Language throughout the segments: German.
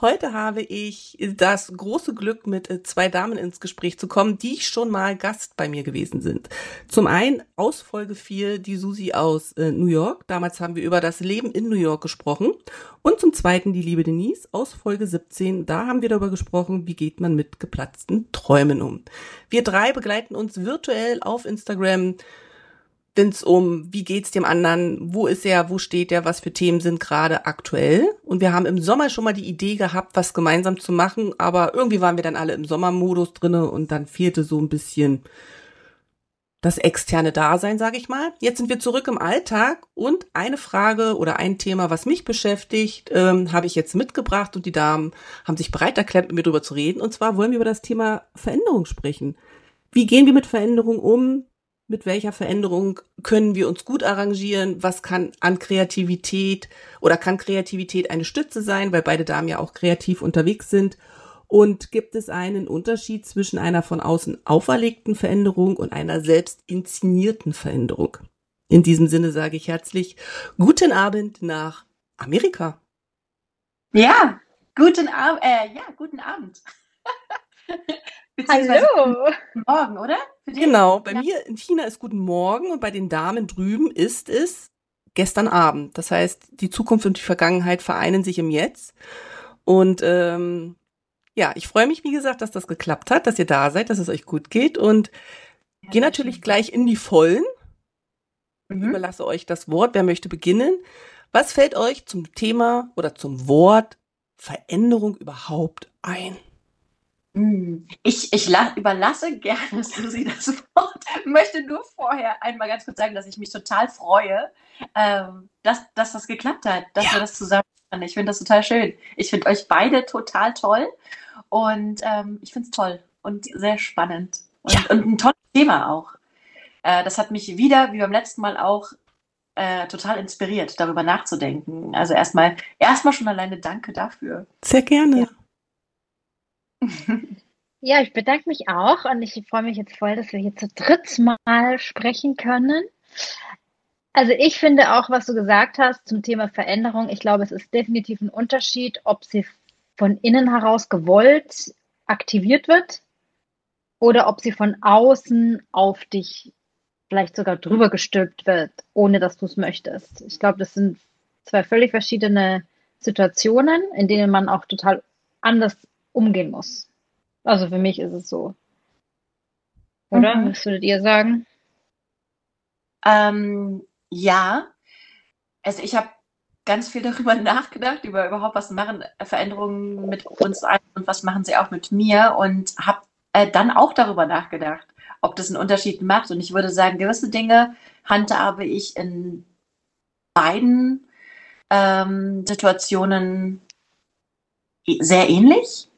Heute habe ich das große Glück, mit äh, zwei Damen ins Gespräch zu kommen, die schon mal Gast bei mir gewesen sind. Zum einen aus Folge 4 die Susi aus äh, New York. Damals haben wir über das Leben in New York gesprochen. Und zum zweiten die liebe Denise aus Folge 17. Da haben wir darüber gesprochen, wie geht man mit geplatzten Träumen um. Wir drei begleiten uns virtuell auf Instagram es um, wie geht's dem anderen, wo ist er, wo steht er, was für Themen sind gerade aktuell. Und wir haben im Sommer schon mal die Idee gehabt, was gemeinsam zu machen, aber irgendwie waren wir dann alle im Sommermodus drinne und dann fehlte so ein bisschen das externe Dasein, sage ich mal. Jetzt sind wir zurück im Alltag und eine Frage oder ein Thema, was mich beschäftigt, ähm, habe ich jetzt mitgebracht und die Damen haben sich bereit erklärt, mit mir darüber zu reden. Und zwar wollen wir über das Thema Veränderung sprechen. Wie gehen wir mit Veränderung um? Mit welcher Veränderung können wir uns gut arrangieren, was kann an Kreativität oder kann Kreativität eine Stütze sein, weil beide Damen ja auch kreativ unterwegs sind. Und gibt es einen Unterschied zwischen einer von außen auferlegten Veränderung und einer selbst inszenierten Veränderung? In diesem Sinne sage ich herzlich guten Abend nach Amerika. Ja, guten Abend, äh, ja, guten Abend. Hallo. Morgen, oder? Genau, bei ja. mir in China ist guten Morgen und bei den Damen drüben ist es gestern Abend. Das heißt, die Zukunft und die Vergangenheit vereinen sich im Jetzt. Und ähm, ja, ich freue mich, wie gesagt, dass das geklappt hat, dass ihr da seid, dass es euch gut geht und ja, gehe natürlich gleich in die Vollen. Mhm. Überlasse euch das Wort. Wer möchte beginnen? Was fällt euch zum Thema oder zum Wort Veränderung überhaupt ein? Hm. Ich, ich überlasse gerne Susi das Wort. Möchte nur vorher einmal ganz kurz sagen, dass ich mich total freue, ähm, dass, dass das geklappt hat, dass ja. wir das zusammen machen. Ich finde das total schön. Ich finde euch beide total toll und ähm, ich finde es toll und sehr spannend und, ja. und, ein tolles Thema auch. Äh, das hat mich wieder, wie beim letzten Mal auch, äh, total inspiriert, darüber nachzudenken. Also erstmal, erstmal schon alleine Danke dafür. Sehr gerne. Ja. Ja, ich bedanke mich auch und ich freue mich jetzt voll, dass wir hier zu dritt mal sprechen können. Also ich finde auch, was du gesagt hast zum Thema Veränderung, ich glaube, es ist definitiv ein Unterschied, ob sie von innen heraus gewollt aktiviert wird oder ob sie von außen auf dich vielleicht sogar drüber gestülpt wird, ohne dass du es möchtest. Ich glaube, das sind zwei völlig verschiedene Situationen, in denen man auch total anders umgehen muss. Also für mich ist es so. Oder? Mhm. Was würdet ihr sagen? Ähm, ja. Also ich habe ganz viel darüber nachgedacht, über überhaupt, was machen Veränderungen mit uns ein und was machen sie auch mit mir und habe äh, dann auch darüber nachgedacht, ob das einen Unterschied macht. Und ich würde sagen, gewisse Dinge handhabe ich in beiden ähm, Situationen sehr ähnlich.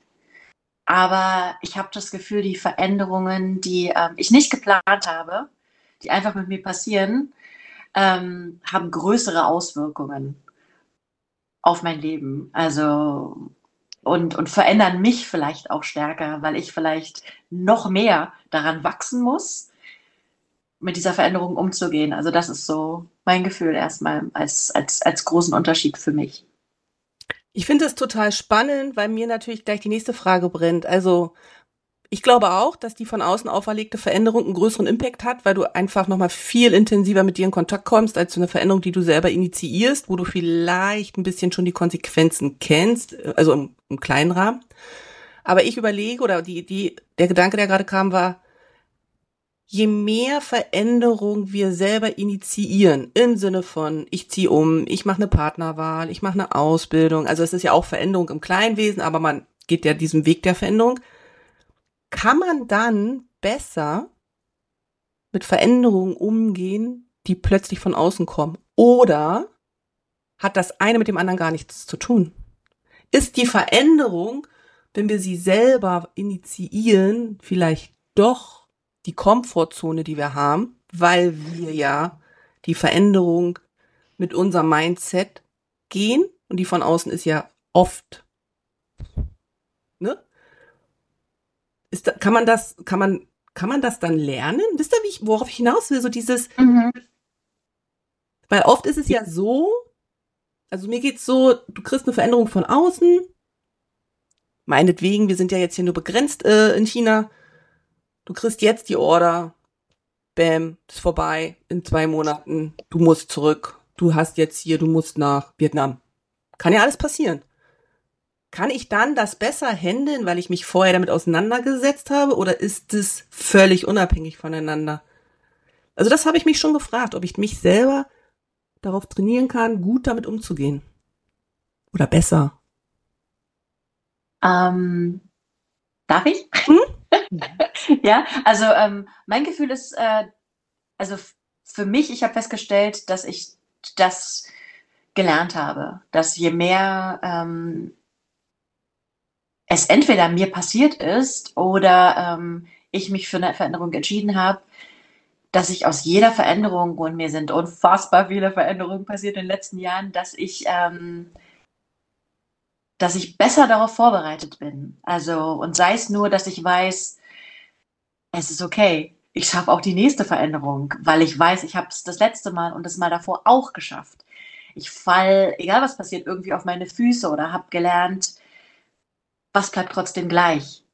Aber ich habe das Gefühl, die Veränderungen, die ähm, ich nicht geplant habe, die einfach mit mir passieren, ähm, haben größere Auswirkungen auf mein Leben. Also und, und verändern mich vielleicht auch stärker, weil ich vielleicht noch mehr daran wachsen muss, mit dieser Veränderung umzugehen. Also das ist so mein Gefühl erstmal als, als, als großen Unterschied für mich. Ich finde es total spannend, weil mir natürlich gleich die nächste Frage brennt. Also ich glaube auch, dass die von außen auferlegte Veränderung einen größeren Impact hat, weil du einfach nochmal viel intensiver mit dir in Kontakt kommst, als zu einer Veränderung, die du selber initiierst, wo du vielleicht ein bisschen schon die Konsequenzen kennst, also im, im kleinen Rahmen. Aber ich überlege, oder die, die, der Gedanke, der gerade kam, war, je mehr Veränderung wir selber initiieren, im Sinne von, ich ziehe um, ich mache eine Partnerwahl, ich mache eine Ausbildung, also es ist ja auch Veränderung im Kleinwesen, aber man geht ja diesen Weg der Veränderung, kann man dann besser mit Veränderungen umgehen, die plötzlich von außen kommen? Oder hat das eine mit dem anderen gar nichts zu tun? Ist die Veränderung, wenn wir sie selber initiieren, vielleicht doch die Komfortzone, die wir haben, weil wir ja die Veränderung mit unserem Mindset gehen und die von außen ist ja oft, ne? Ist da, kann man das, kann man, kann man das dann lernen? Wisst ihr, wie ich, worauf ich hinaus will? So dieses, mhm. weil oft ist es ja so, also mir geht's so, du kriegst eine Veränderung von außen, meinetwegen, wir sind ja jetzt hier nur begrenzt äh, in China, du kriegst jetzt die Order, bam, ist vorbei, in zwei Monaten, du musst zurück, du hast jetzt hier, du musst nach Vietnam. Kann ja alles passieren. Kann ich dann das besser handeln, weil ich mich vorher damit auseinandergesetzt habe, oder ist es völlig unabhängig voneinander? Also das habe ich mich schon gefragt, ob ich mich selber darauf trainieren kann, gut damit umzugehen. Oder besser. Ähm, darf ich? Hm? ja, also ähm, mein Gefühl ist, äh, also für mich, ich habe festgestellt, dass ich das gelernt habe, dass je mehr ähm, es entweder mir passiert ist oder ähm, ich mich für eine Veränderung entschieden habe, dass ich aus jeder Veränderung, und mir sind unfassbar viele Veränderungen passiert in den letzten Jahren, dass ich, ähm, dass ich besser darauf vorbereitet bin. Also, und sei es nur, dass ich weiß, es ist okay. Ich schaffe auch die nächste Veränderung, weil ich weiß, ich habe es das letzte Mal und das Mal davor auch geschafft. Ich fall, egal was passiert, irgendwie auf meine Füße oder habe gelernt, was bleibt trotzdem gleich.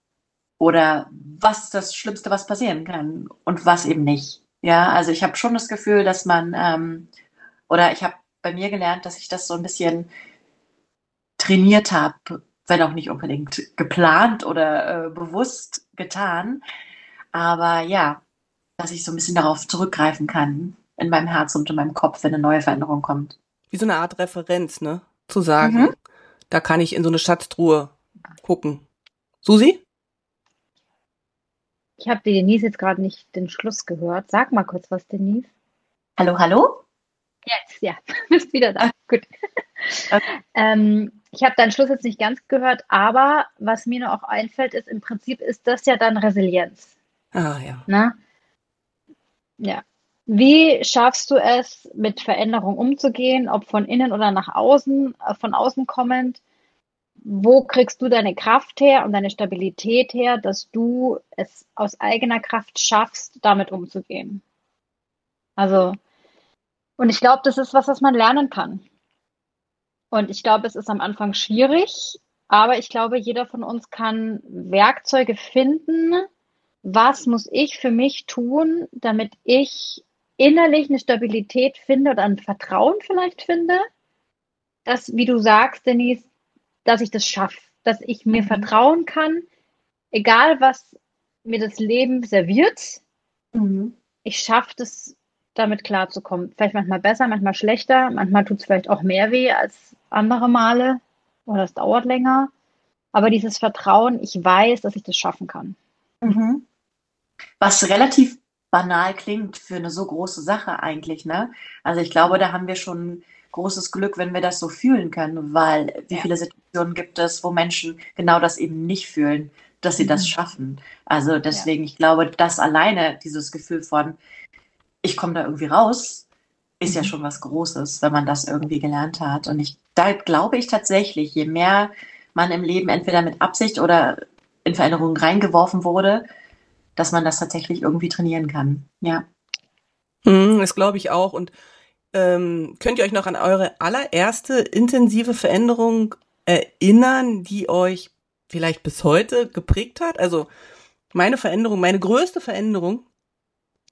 Oder was ist das Schlimmste, was passieren kann und was eben nicht. Ja, also ich habe schon das Gefühl, dass man, ähm, oder ich habe bei mir gelernt, dass ich das so ein bisschen trainiert habe, wenn auch nicht unbedingt geplant oder äh, bewusst getan, aber ja, dass ich so ein bisschen darauf zurückgreifen kann in meinem Herz und in meinem Kopf, wenn eine neue Veränderung kommt. Wie so eine Art Referenz, ne? Zu sagen, mhm. da kann ich in so eine Schatztruhe gucken. Susi? Ich habe die Denise jetzt gerade nicht den Schluss gehört. Sag mal kurz was, Denise. Hallo, hallo? Jetzt, ja, bist wieder da. Gut. Ähm, ich habe deinen Schluss jetzt nicht ganz gehört, aber was mir noch auch einfällt, ist im Prinzip ist das ja dann Resilienz. Ah, ja. Na? Ja. Wie schaffst du es, mit Veränderung umzugehen, ob von innen oder nach außen, äh, von außen kommend? Wo kriegst du deine Kraft her und deine Stabilität her, dass du es aus eigener Kraft schaffst, damit umzugehen? Also, und ich glaube, das ist was, was man lernen kann. Und ich glaube, es ist am Anfang schwierig, aber ich glaube, jeder von uns kann Werkzeuge finden, was muss ich für mich tun, damit ich innerlich eine Stabilität finde oder ein Vertrauen vielleicht finde, dass, wie du sagst, Denise, dass ich das schaffe, dass ich mir mhm. vertrauen kann, egal was mir das Leben serviert, mhm. ich schaffe das, damit klarzukommen. Vielleicht manchmal besser, manchmal schlechter, manchmal tut es vielleicht auch mehr weh als andere Male oder es dauert länger. Aber dieses Vertrauen, ich weiß, dass ich das schaffen kann. Mhm. Was relativ banal klingt für eine so große Sache eigentlich, ne? Also ich glaube, da haben wir schon großes Glück, wenn wir das so fühlen können, weil wie viele Situationen gibt es, wo Menschen genau das eben nicht fühlen, dass sie mhm. das schaffen. Also deswegen, ich glaube, das alleine, dieses Gefühl von, ich komme da irgendwie raus, ist mhm. ja schon was Großes, wenn man das irgendwie gelernt hat. Und ich, da glaube ich tatsächlich, je mehr man im Leben entweder mit Absicht oder in Veränderungen reingeworfen wurde, dass man das tatsächlich irgendwie trainieren kann. Ja. Hm, das glaube ich auch. Und ähm, könnt ihr euch noch an eure allererste intensive Veränderung erinnern, die euch vielleicht bis heute geprägt hat? Also meine Veränderung, meine größte Veränderung,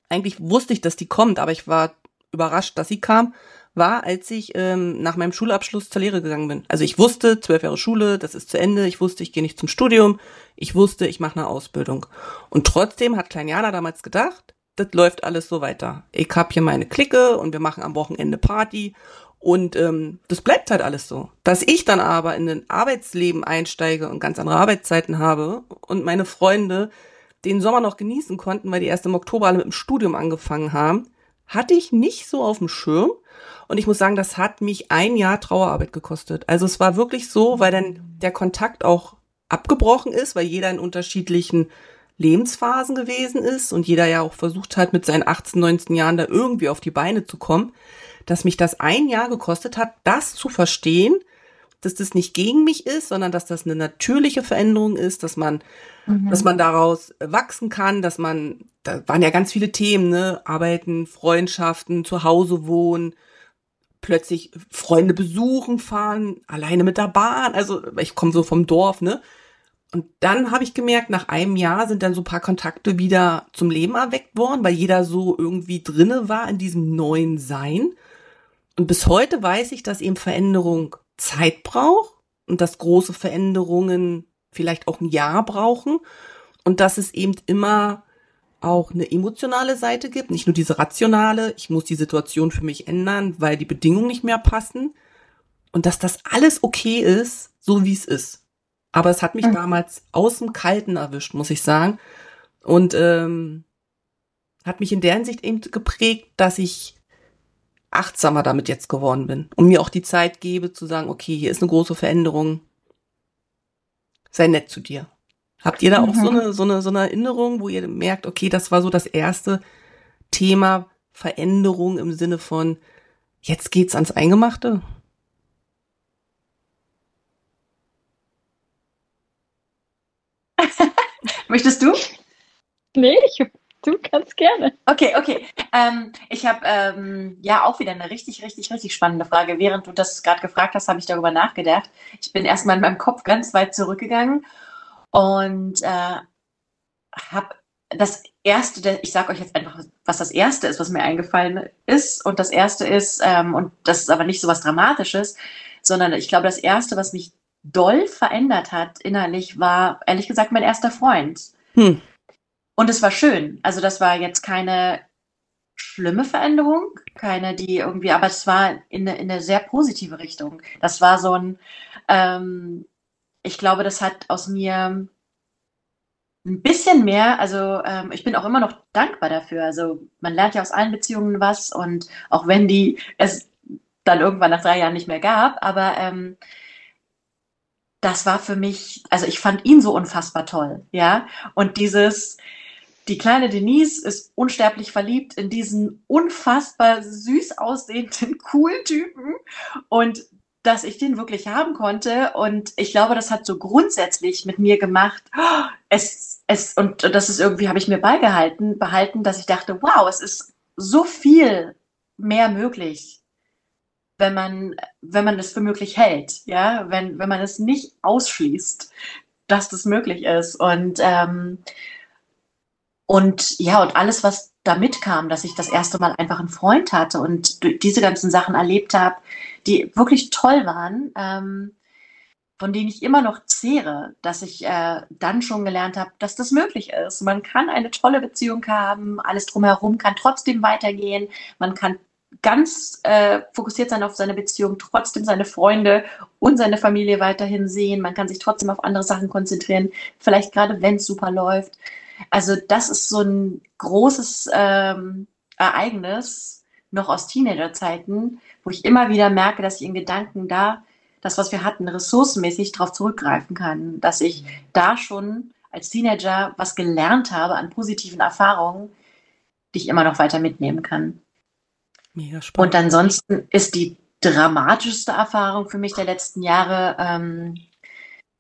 eigentlich wusste ich, dass die kommt, aber ich war überrascht, dass sie kam, war, als ich ähm, nach meinem Schulabschluss zur Lehre gegangen bin. Also ich wusste, zwölf Jahre Schule, das ist zu Ende. Ich wusste, ich gehe nicht zum Studium. Ich wusste, ich mache eine Ausbildung. Und trotzdem hat Klein Jana damals gedacht, das läuft alles so weiter. Ich hab hier meine Clique und wir machen am Wochenende Party. Und ähm, das bleibt halt alles so. Dass ich dann aber in ein Arbeitsleben einsteige und ganz andere Arbeitszeiten habe und meine Freunde den Sommer noch genießen konnten, weil die erst im Oktober alle mit dem Studium angefangen haben, hatte ich nicht so auf dem Schirm. Und ich muss sagen, das hat mich ein Jahr Trauerarbeit gekostet. Also es war wirklich so, weil dann der Kontakt auch abgebrochen ist, weil jeder in unterschiedlichen Lebensphasen gewesen ist und jeder ja auch versucht hat, mit seinen 18, 19 Jahren da irgendwie auf die Beine zu kommen, dass mich das ein Jahr gekostet hat, das zu verstehen, dass das nicht gegen mich ist, sondern dass das eine natürliche Veränderung ist, dass man, mhm. dass man daraus wachsen kann, dass man, da waren ja ganz viele Themen, ne, Arbeiten, Freundschaften, zu Hause wohnen, plötzlich Freunde besuchen, fahren, alleine mit der Bahn, also ich komme so vom Dorf, ne? Und dann habe ich gemerkt, nach einem Jahr sind dann so paar Kontakte wieder zum Leben erweckt worden, weil jeder so irgendwie drinne war in diesem neuen Sein. Und bis heute weiß ich, dass eben Veränderung Zeit braucht und dass große Veränderungen vielleicht auch ein Jahr brauchen und dass es eben immer auch eine emotionale Seite gibt, nicht nur diese rationale, ich muss die Situation für mich ändern, weil die Bedingungen nicht mehr passen und dass das alles okay ist, so wie es ist. Aber es hat mich mhm. damals aus dem Kalten erwischt, muss ich sagen. Und ähm, hat mich in der Hinsicht eben geprägt, dass ich achtsamer damit jetzt geworden bin und mir auch die Zeit gebe zu sagen, okay, hier ist eine große Veränderung. Sei nett zu dir. Habt ihr da auch so mhm. eine, so eine, so eine Erinnerung, wo ihr merkt, okay, das war so das erste Thema Veränderung im Sinne von, jetzt geht's ans Eingemachte? Möchtest du? Nee, ich Du kannst gerne. Okay, okay. Ähm, ich habe ähm, ja auch wieder eine richtig, richtig, richtig spannende Frage. Während du das gerade gefragt hast, habe ich darüber nachgedacht. Ich bin erstmal in meinem Kopf ganz weit zurückgegangen und äh, habe das erste, ich sage euch jetzt einfach, was das erste ist, was mir eingefallen ist. Und das erste ist, ähm, und das ist aber nicht so was Dramatisches, sondern ich glaube, das erste, was mich doll verändert hat innerlich, war ehrlich gesagt mein erster Freund. Hm. Und es war schön. Also das war jetzt keine schlimme Veränderung, keine, die irgendwie, aber es war in eine, in eine sehr positive Richtung. Das war so ein, ähm, ich glaube, das hat aus mir ein bisschen mehr, also ähm, ich bin auch immer noch dankbar dafür. Also man lernt ja aus allen Beziehungen was und auch wenn die es dann irgendwann nach drei Jahren nicht mehr gab, aber ähm, das war für mich, also ich fand ihn so unfassbar toll, ja. Und dieses, die kleine Denise ist unsterblich verliebt in diesen unfassbar süß aussehenden, coolen Typen und dass ich den wirklich haben konnte. Und ich glaube, das hat so grundsätzlich mit mir gemacht. Es, es, und das ist irgendwie, habe ich mir beigehalten, behalten, dass ich dachte, wow, es ist so viel mehr möglich, wenn man, wenn man es für möglich hält, ja, wenn, wenn man es nicht ausschließt, dass das möglich ist. Und ähm, und ja, und alles, was da mitkam, dass ich das erste Mal einfach einen Freund hatte und diese ganzen Sachen erlebt habe, die wirklich toll waren, ähm, von denen ich immer noch zehre, dass ich äh, dann schon gelernt habe, dass das möglich ist. Man kann eine tolle Beziehung haben, alles drumherum kann trotzdem weitergehen, man kann ganz äh, fokussiert sein auf seine Beziehung, trotzdem seine Freunde und seine Familie weiterhin sehen, man kann sich trotzdem auf andere Sachen konzentrieren, vielleicht gerade wenn es super läuft. Also das ist so ein großes ähm, Ereignis, noch aus Teenagerzeiten, wo ich immer wieder merke, dass ich in Gedanken da, das, was wir hatten, ressourcenmäßig darauf zurückgreifen kann, dass ich da schon als Teenager was gelernt habe an positiven Erfahrungen, die ich immer noch weiter mitnehmen kann. Mega spannend. Und ansonsten ist die dramatischste Erfahrung für mich der letzten Jahre ähm,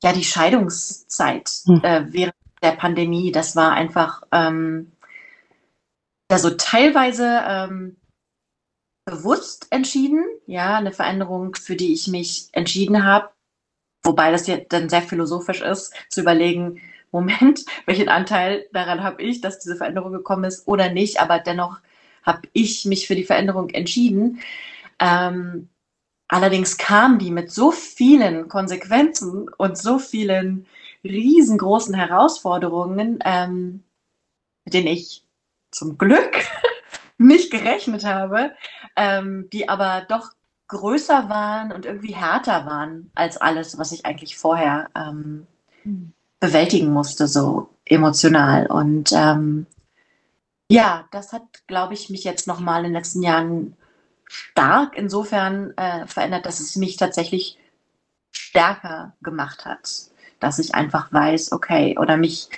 ja die Scheidungszeit hm. äh, während der Pandemie. Das war einfach ähm, also teilweise ähm, bewusst entschieden, ja, eine Veränderung, für die ich mich entschieden habe, wobei das ja dann sehr philosophisch ist, zu überlegen, Moment, welchen Anteil daran habe ich, dass diese Veränderung gekommen ist oder nicht, aber dennoch habe ich mich für die Veränderung entschieden. Ähm, allerdings kam die mit so vielen Konsequenzen und so vielen riesengroßen Herausforderungen, ähm, mit denen ich zum Glück nicht gerechnet habe, ähm, die aber doch größer waren und irgendwie härter waren als alles, was ich eigentlich vorher ähm, hm. bewältigen musste, so emotional. Und ähm, ja, das hat, glaube ich, mich jetzt nochmal in den letzten Jahren stark insofern äh, verändert, dass es mich tatsächlich stärker gemacht hat dass ich einfach weiß, okay, oder mich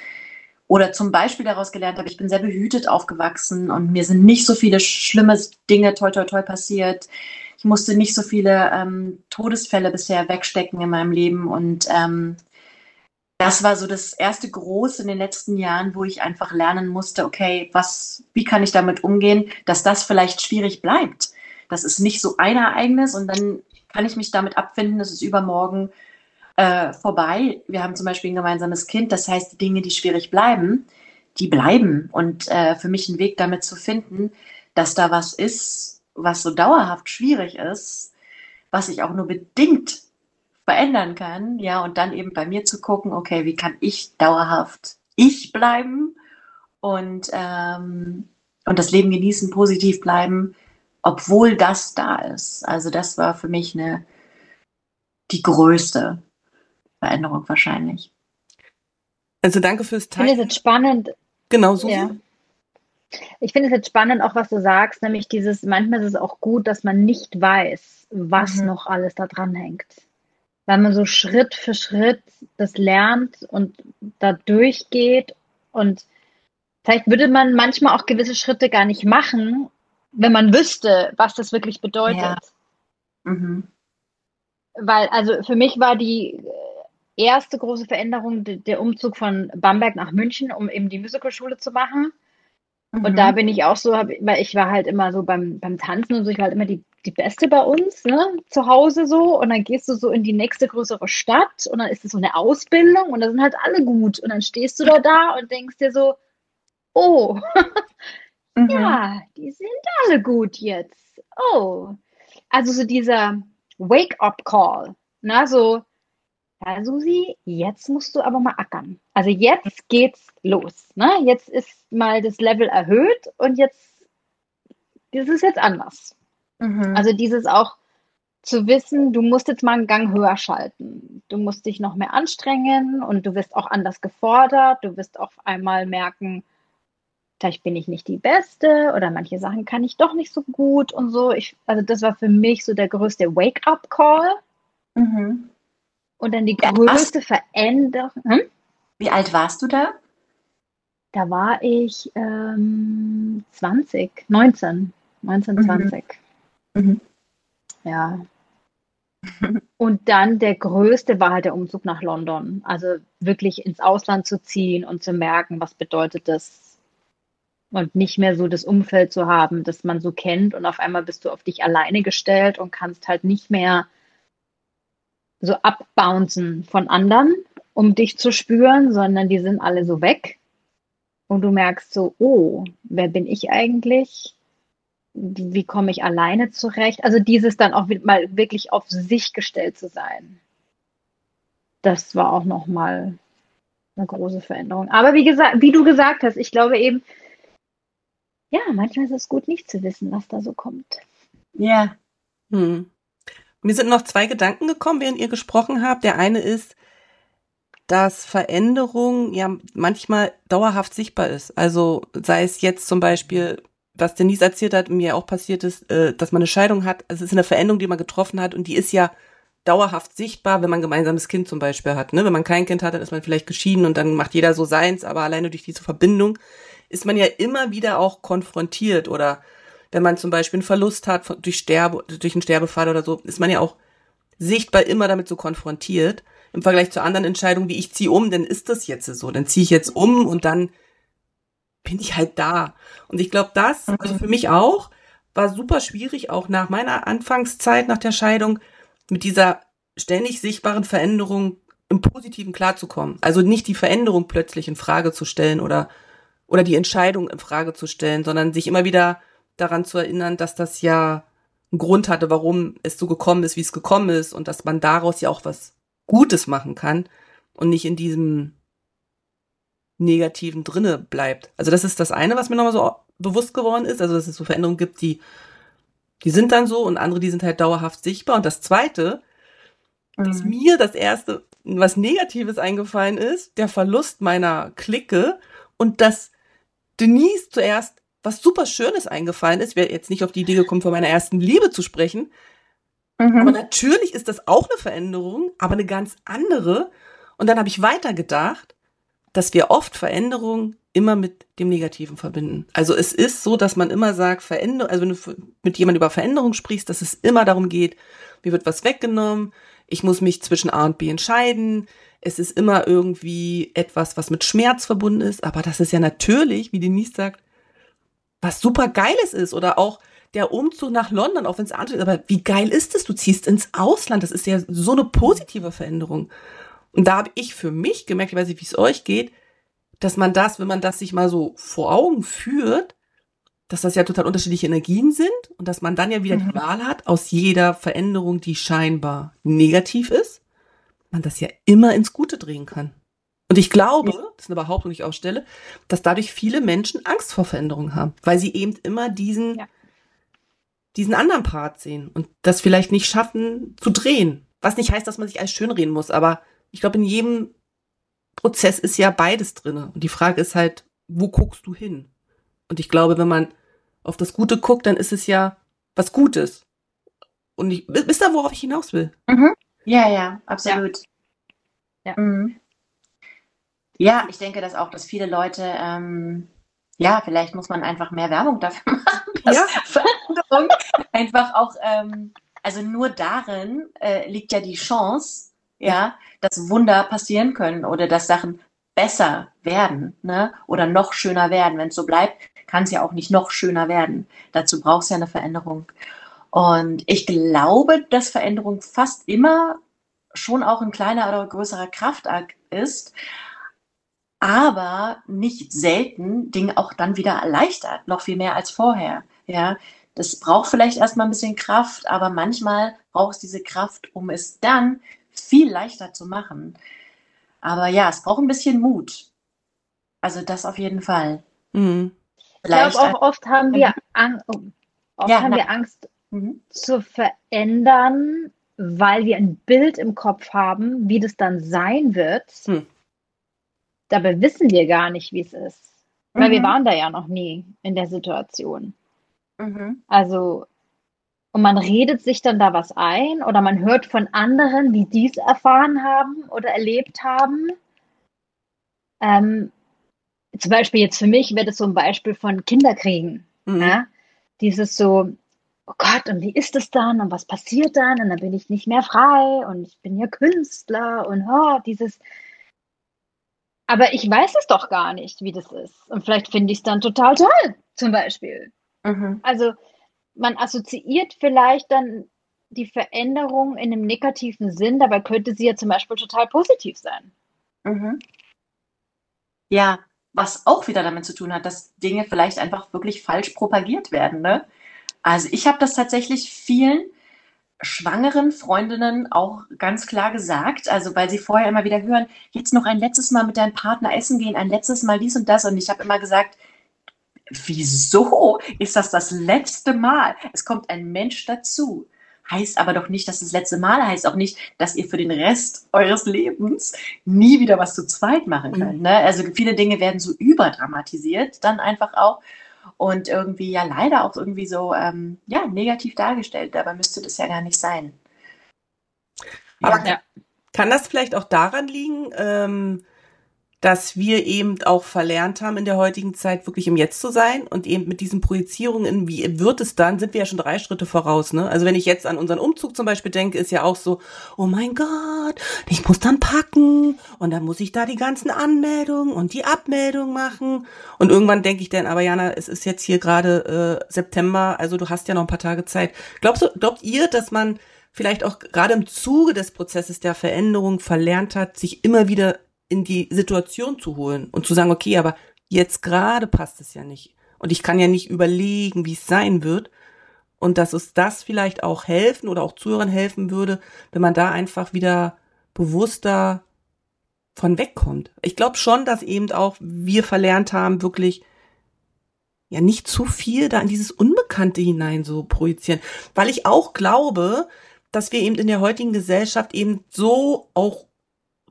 oder zum Beispiel daraus gelernt habe, ich bin sehr behütet aufgewachsen und mir sind nicht so viele schlimme Dinge toi toi toi passiert. Ich musste nicht so viele ähm, Todesfälle bisher wegstecken in meinem Leben und ähm, das war so das erste Große in den letzten Jahren, wo ich einfach lernen musste, okay, was, wie kann ich damit umgehen, dass das vielleicht schwierig bleibt. Das ist nicht so ein Ereignis und dann kann ich mich damit abfinden, dass es übermorgen äh, vorbei. Wir haben zum Beispiel ein gemeinsames Kind, das heißt, die Dinge, die schwierig bleiben, die bleiben. Und äh, für mich einen Weg damit zu finden, dass da was ist, was so dauerhaft schwierig ist, was ich auch nur bedingt verändern kann, ja, und dann eben bei mir zu gucken, okay, wie kann ich dauerhaft ich bleiben und, ähm, und das Leben genießen, positiv bleiben, obwohl das da ist. Also das war für mich eine, die größte Veränderung wahrscheinlich. Also danke fürs Teilen. Ich finde es jetzt spannend. Genau so. Ja. Ich finde es jetzt spannend, auch was du sagst, nämlich dieses, manchmal ist es auch gut, dass man nicht weiß, was mhm. noch alles da dran hängt weil man so Schritt für Schritt das lernt und da durchgeht und vielleicht würde man manchmal auch gewisse Schritte gar nicht machen, wenn man wüsste, was das wirklich bedeutet. Ja. Mhm. Weil, also für mich war die erste große Veränderung der Umzug von Bamberg nach München, um eben die Musicalschule zu machen. Mhm. Und da bin ich auch so, weil ich war halt immer so beim, beim Tanzen und so, ich war halt immer die die Beste bei uns, ne, zu Hause so. Und dann gehst du so in die nächste größere Stadt und dann ist es so eine Ausbildung und da sind halt alle gut. Und dann stehst du da da und denkst dir so, oh, mhm. ja, die sind alle gut jetzt. Oh. Also so dieser Wake-up-Call, ne, so, ja, Susi, jetzt musst du aber mal ackern. Also jetzt geht's los. Ne? Jetzt ist mal das Level erhöht und jetzt, das ist jetzt anders. Mhm. Also dieses auch zu wissen, du musst jetzt mal einen Gang höher schalten. Du musst dich noch mehr anstrengen und du wirst auch anders gefordert. Du wirst auf einmal merken, vielleicht bin ich nicht die Beste oder manche Sachen kann ich doch nicht so gut und so. Ich, also das war für mich so der größte Wake-up-Call. Mhm. Und dann die größte Veränderung. Hm? Wie alt warst du da? Da war ich ähm, 20, 19, 19, 20. Mhm. Mhm. Ja. Und dann der größte war halt der Umzug nach London. Also wirklich ins Ausland zu ziehen und zu merken, was bedeutet das. Und nicht mehr so das Umfeld zu haben, das man so kennt. Und auf einmal bist du auf dich alleine gestellt und kannst halt nicht mehr so abbouncen von anderen, um dich zu spüren, sondern die sind alle so weg. Und du merkst so, oh, wer bin ich eigentlich? wie komme ich alleine zurecht? Also dieses dann auch mal wirklich auf sich gestellt zu sein. Das war auch nochmal eine große Veränderung. Aber wie gesagt, wie du gesagt hast, ich glaube eben, ja, manchmal ist es gut, nicht zu wissen, was da so kommt. Ja. Hm. Mir sind noch zwei Gedanken gekommen, während ihr gesprochen habt. Der eine ist, dass Veränderung ja manchmal dauerhaft sichtbar ist. Also sei es jetzt zum Beispiel was Denise erzählt hat, mir auch passiert ist, äh, dass man eine Scheidung hat. Also es ist eine Veränderung, die man getroffen hat und die ist ja dauerhaft sichtbar, wenn man ein gemeinsames Kind zum Beispiel hat. Ne? Wenn man kein Kind hat, dann ist man vielleicht geschieden und dann macht jeder so seins, aber alleine durch diese Verbindung ist man ja immer wieder auch konfrontiert oder wenn man zum Beispiel einen Verlust hat durch Sterbe, durch einen Sterbefall oder so, ist man ja auch sichtbar immer damit so konfrontiert. Im Vergleich zu anderen Entscheidungen, wie ich ziehe um, dann ist das jetzt so. Dann ziehe ich jetzt um und dann bin ich halt da. Und ich glaube, das, also mhm. für mich auch, war super schwierig, auch nach meiner Anfangszeit, nach der Scheidung, mit dieser ständig sichtbaren Veränderung im Positiven klarzukommen. Also nicht die Veränderung plötzlich in Frage zu stellen oder, oder die Entscheidung in Frage zu stellen, sondern sich immer wieder daran zu erinnern, dass das ja einen Grund hatte, warum es so gekommen ist, wie es gekommen ist und dass man daraus ja auch was Gutes machen kann und nicht in diesem Negativen drinne bleibt. Also das ist das eine, was mir nochmal so bewusst geworden ist. Also dass es so Veränderungen gibt, die, die sind dann so und andere, die sind halt dauerhaft sichtbar. Und das zweite, mhm. dass mir das erste, was Negatives eingefallen ist, der Verlust meiner Clique und dass Denise zuerst was super Schönes eingefallen ist. Ich wäre jetzt nicht auf die Idee gekommen, von meiner ersten Liebe zu sprechen. Mhm. Aber natürlich ist das auch eine Veränderung, aber eine ganz andere. Und dann habe ich weitergedacht dass wir oft Veränderungen immer mit dem Negativen verbinden. Also es ist so, dass man immer sagt, Veränderung, also wenn du mit jemandem über Veränderung sprichst, dass es immer darum geht, mir wird was weggenommen, ich muss mich zwischen A und B entscheiden, es ist immer irgendwie etwas, was mit Schmerz verbunden ist, aber das ist ja natürlich, wie Denise sagt, was super geiles ist oder auch der Umzug nach London, auch wenn es ansteht, aber wie geil ist es? Du ziehst ins Ausland, das ist ja so eine positive Veränderung. Und da habe ich für mich gemerkt, ich weiß nicht, wie es euch geht, dass man das, wenn man das sich mal so vor Augen führt, dass das ja total unterschiedliche Energien sind und dass man dann ja wieder mhm. die Wahl hat, aus jeder Veränderung, die scheinbar negativ ist, man das ja immer ins Gute drehen kann. Und ich glaube, das ist eine Behauptung, die ich aufstelle, dass dadurch viele Menschen Angst vor Veränderungen haben, weil sie eben immer diesen, ja. diesen anderen Part sehen und das vielleicht nicht schaffen zu drehen. Was nicht heißt, dass man sich alles schönreden muss, aber ich glaube, in jedem Prozess ist ja beides drinne. Und die Frage ist halt, wo guckst du hin? Und ich glaube, wenn man auf das Gute guckt, dann ist es ja was Gutes. Und ich, wisst ihr, worauf ich hinaus will? Mhm. Ja, ja, absolut. Ja. Ja. Mhm. Ja. ich denke dass auch, dass viele Leute, ähm, ja, vielleicht muss man einfach mehr Werbung dafür machen, dass ja. Veränderung einfach auch, ähm, also nur darin äh, liegt ja die Chance, ja, dass Wunder passieren können oder dass Sachen besser werden, ne? Oder noch schöner werden. Wenn es so bleibt, kann es ja auch nicht noch schöner werden. Dazu braucht es ja eine Veränderung. Und ich glaube, dass Veränderung fast immer schon auch ein kleiner oder größerer Kraftakt ist, aber nicht selten Dinge auch dann wieder erleichtert, noch viel mehr als vorher. Ja, das braucht vielleicht erstmal ein bisschen Kraft, aber manchmal braucht es diese Kraft, um es dann viel leichter zu machen. Aber ja, es braucht ein bisschen Mut. Also das auf jeden Fall. Mhm. Ich glaube auch oft haben wir, Ang oh, oft ja, haben wir Angst mhm. zu verändern, weil wir ein Bild im Kopf haben, wie das dann sein wird. Mhm. Dabei wissen wir gar nicht, wie es ist. Weil wir mhm. waren da ja noch nie in der Situation. Mhm. Also und man redet sich dann da was ein oder man hört von anderen, wie die es erfahren haben oder erlebt haben. Ähm, zum Beispiel jetzt für mich wäre das so ein Beispiel von Kinderkriegen. Mhm. Ja? Dieses so, oh Gott, und wie ist es dann und was passiert dann und dann bin ich nicht mehr frei und ich bin ja Künstler und oh, dieses. Aber ich weiß es doch gar nicht, wie das ist. Und vielleicht finde ich es dann total toll, zum Beispiel. Mhm. Also man assoziiert vielleicht dann die Veränderung in einem negativen Sinn, dabei könnte sie ja zum Beispiel total positiv sein. Mhm. Ja, was auch wieder damit zu tun hat, dass Dinge vielleicht einfach wirklich falsch propagiert werden. Ne? Also ich habe das tatsächlich vielen schwangeren Freundinnen auch ganz klar gesagt, also weil sie vorher immer wieder hören, jetzt noch ein letztes Mal mit deinem Partner essen gehen, ein letztes Mal dies und das. Und ich habe immer gesagt, wieso ist das das letzte Mal? Es kommt ein Mensch dazu. Heißt aber doch nicht, dass das letzte Mal heißt auch nicht, dass ihr für den Rest eures Lebens nie wieder was zu zweit machen könnt. Mhm. Ne? Also viele Dinge werden so überdramatisiert, dann einfach auch und irgendwie ja leider auch irgendwie so ähm, ja negativ dargestellt. Dabei müsste das ja gar nicht sein. Aber ja. kann das vielleicht auch daran liegen? Ähm, dass wir eben auch verlernt haben in der heutigen Zeit wirklich im Jetzt zu sein und eben mit diesen Projizierungen wie wird es dann, sind wir ja schon drei Schritte voraus, ne? Also wenn ich jetzt an unseren Umzug zum Beispiel denke, ist ja auch so, oh mein Gott, ich muss dann packen und dann muss ich da die ganzen Anmeldungen und die Abmeldung machen und irgendwann denke ich dann, aber Jana, es ist jetzt hier gerade äh, September, also du hast ja noch ein paar Tage Zeit. Glaubst du, glaubt ihr, dass man vielleicht auch gerade im Zuge des Prozesses der Veränderung verlernt hat, sich immer wieder in die Situation zu holen und zu sagen, okay, aber jetzt gerade passt es ja nicht. Und ich kann ja nicht überlegen, wie es sein wird. Und dass es das vielleicht auch helfen oder auch Zuhörern helfen würde, wenn man da einfach wieder bewusster von wegkommt. Ich glaube schon, dass eben auch wir verlernt haben, wirklich ja nicht zu viel da in dieses Unbekannte hinein so projizieren. Weil ich auch glaube, dass wir eben in der heutigen Gesellschaft eben so auch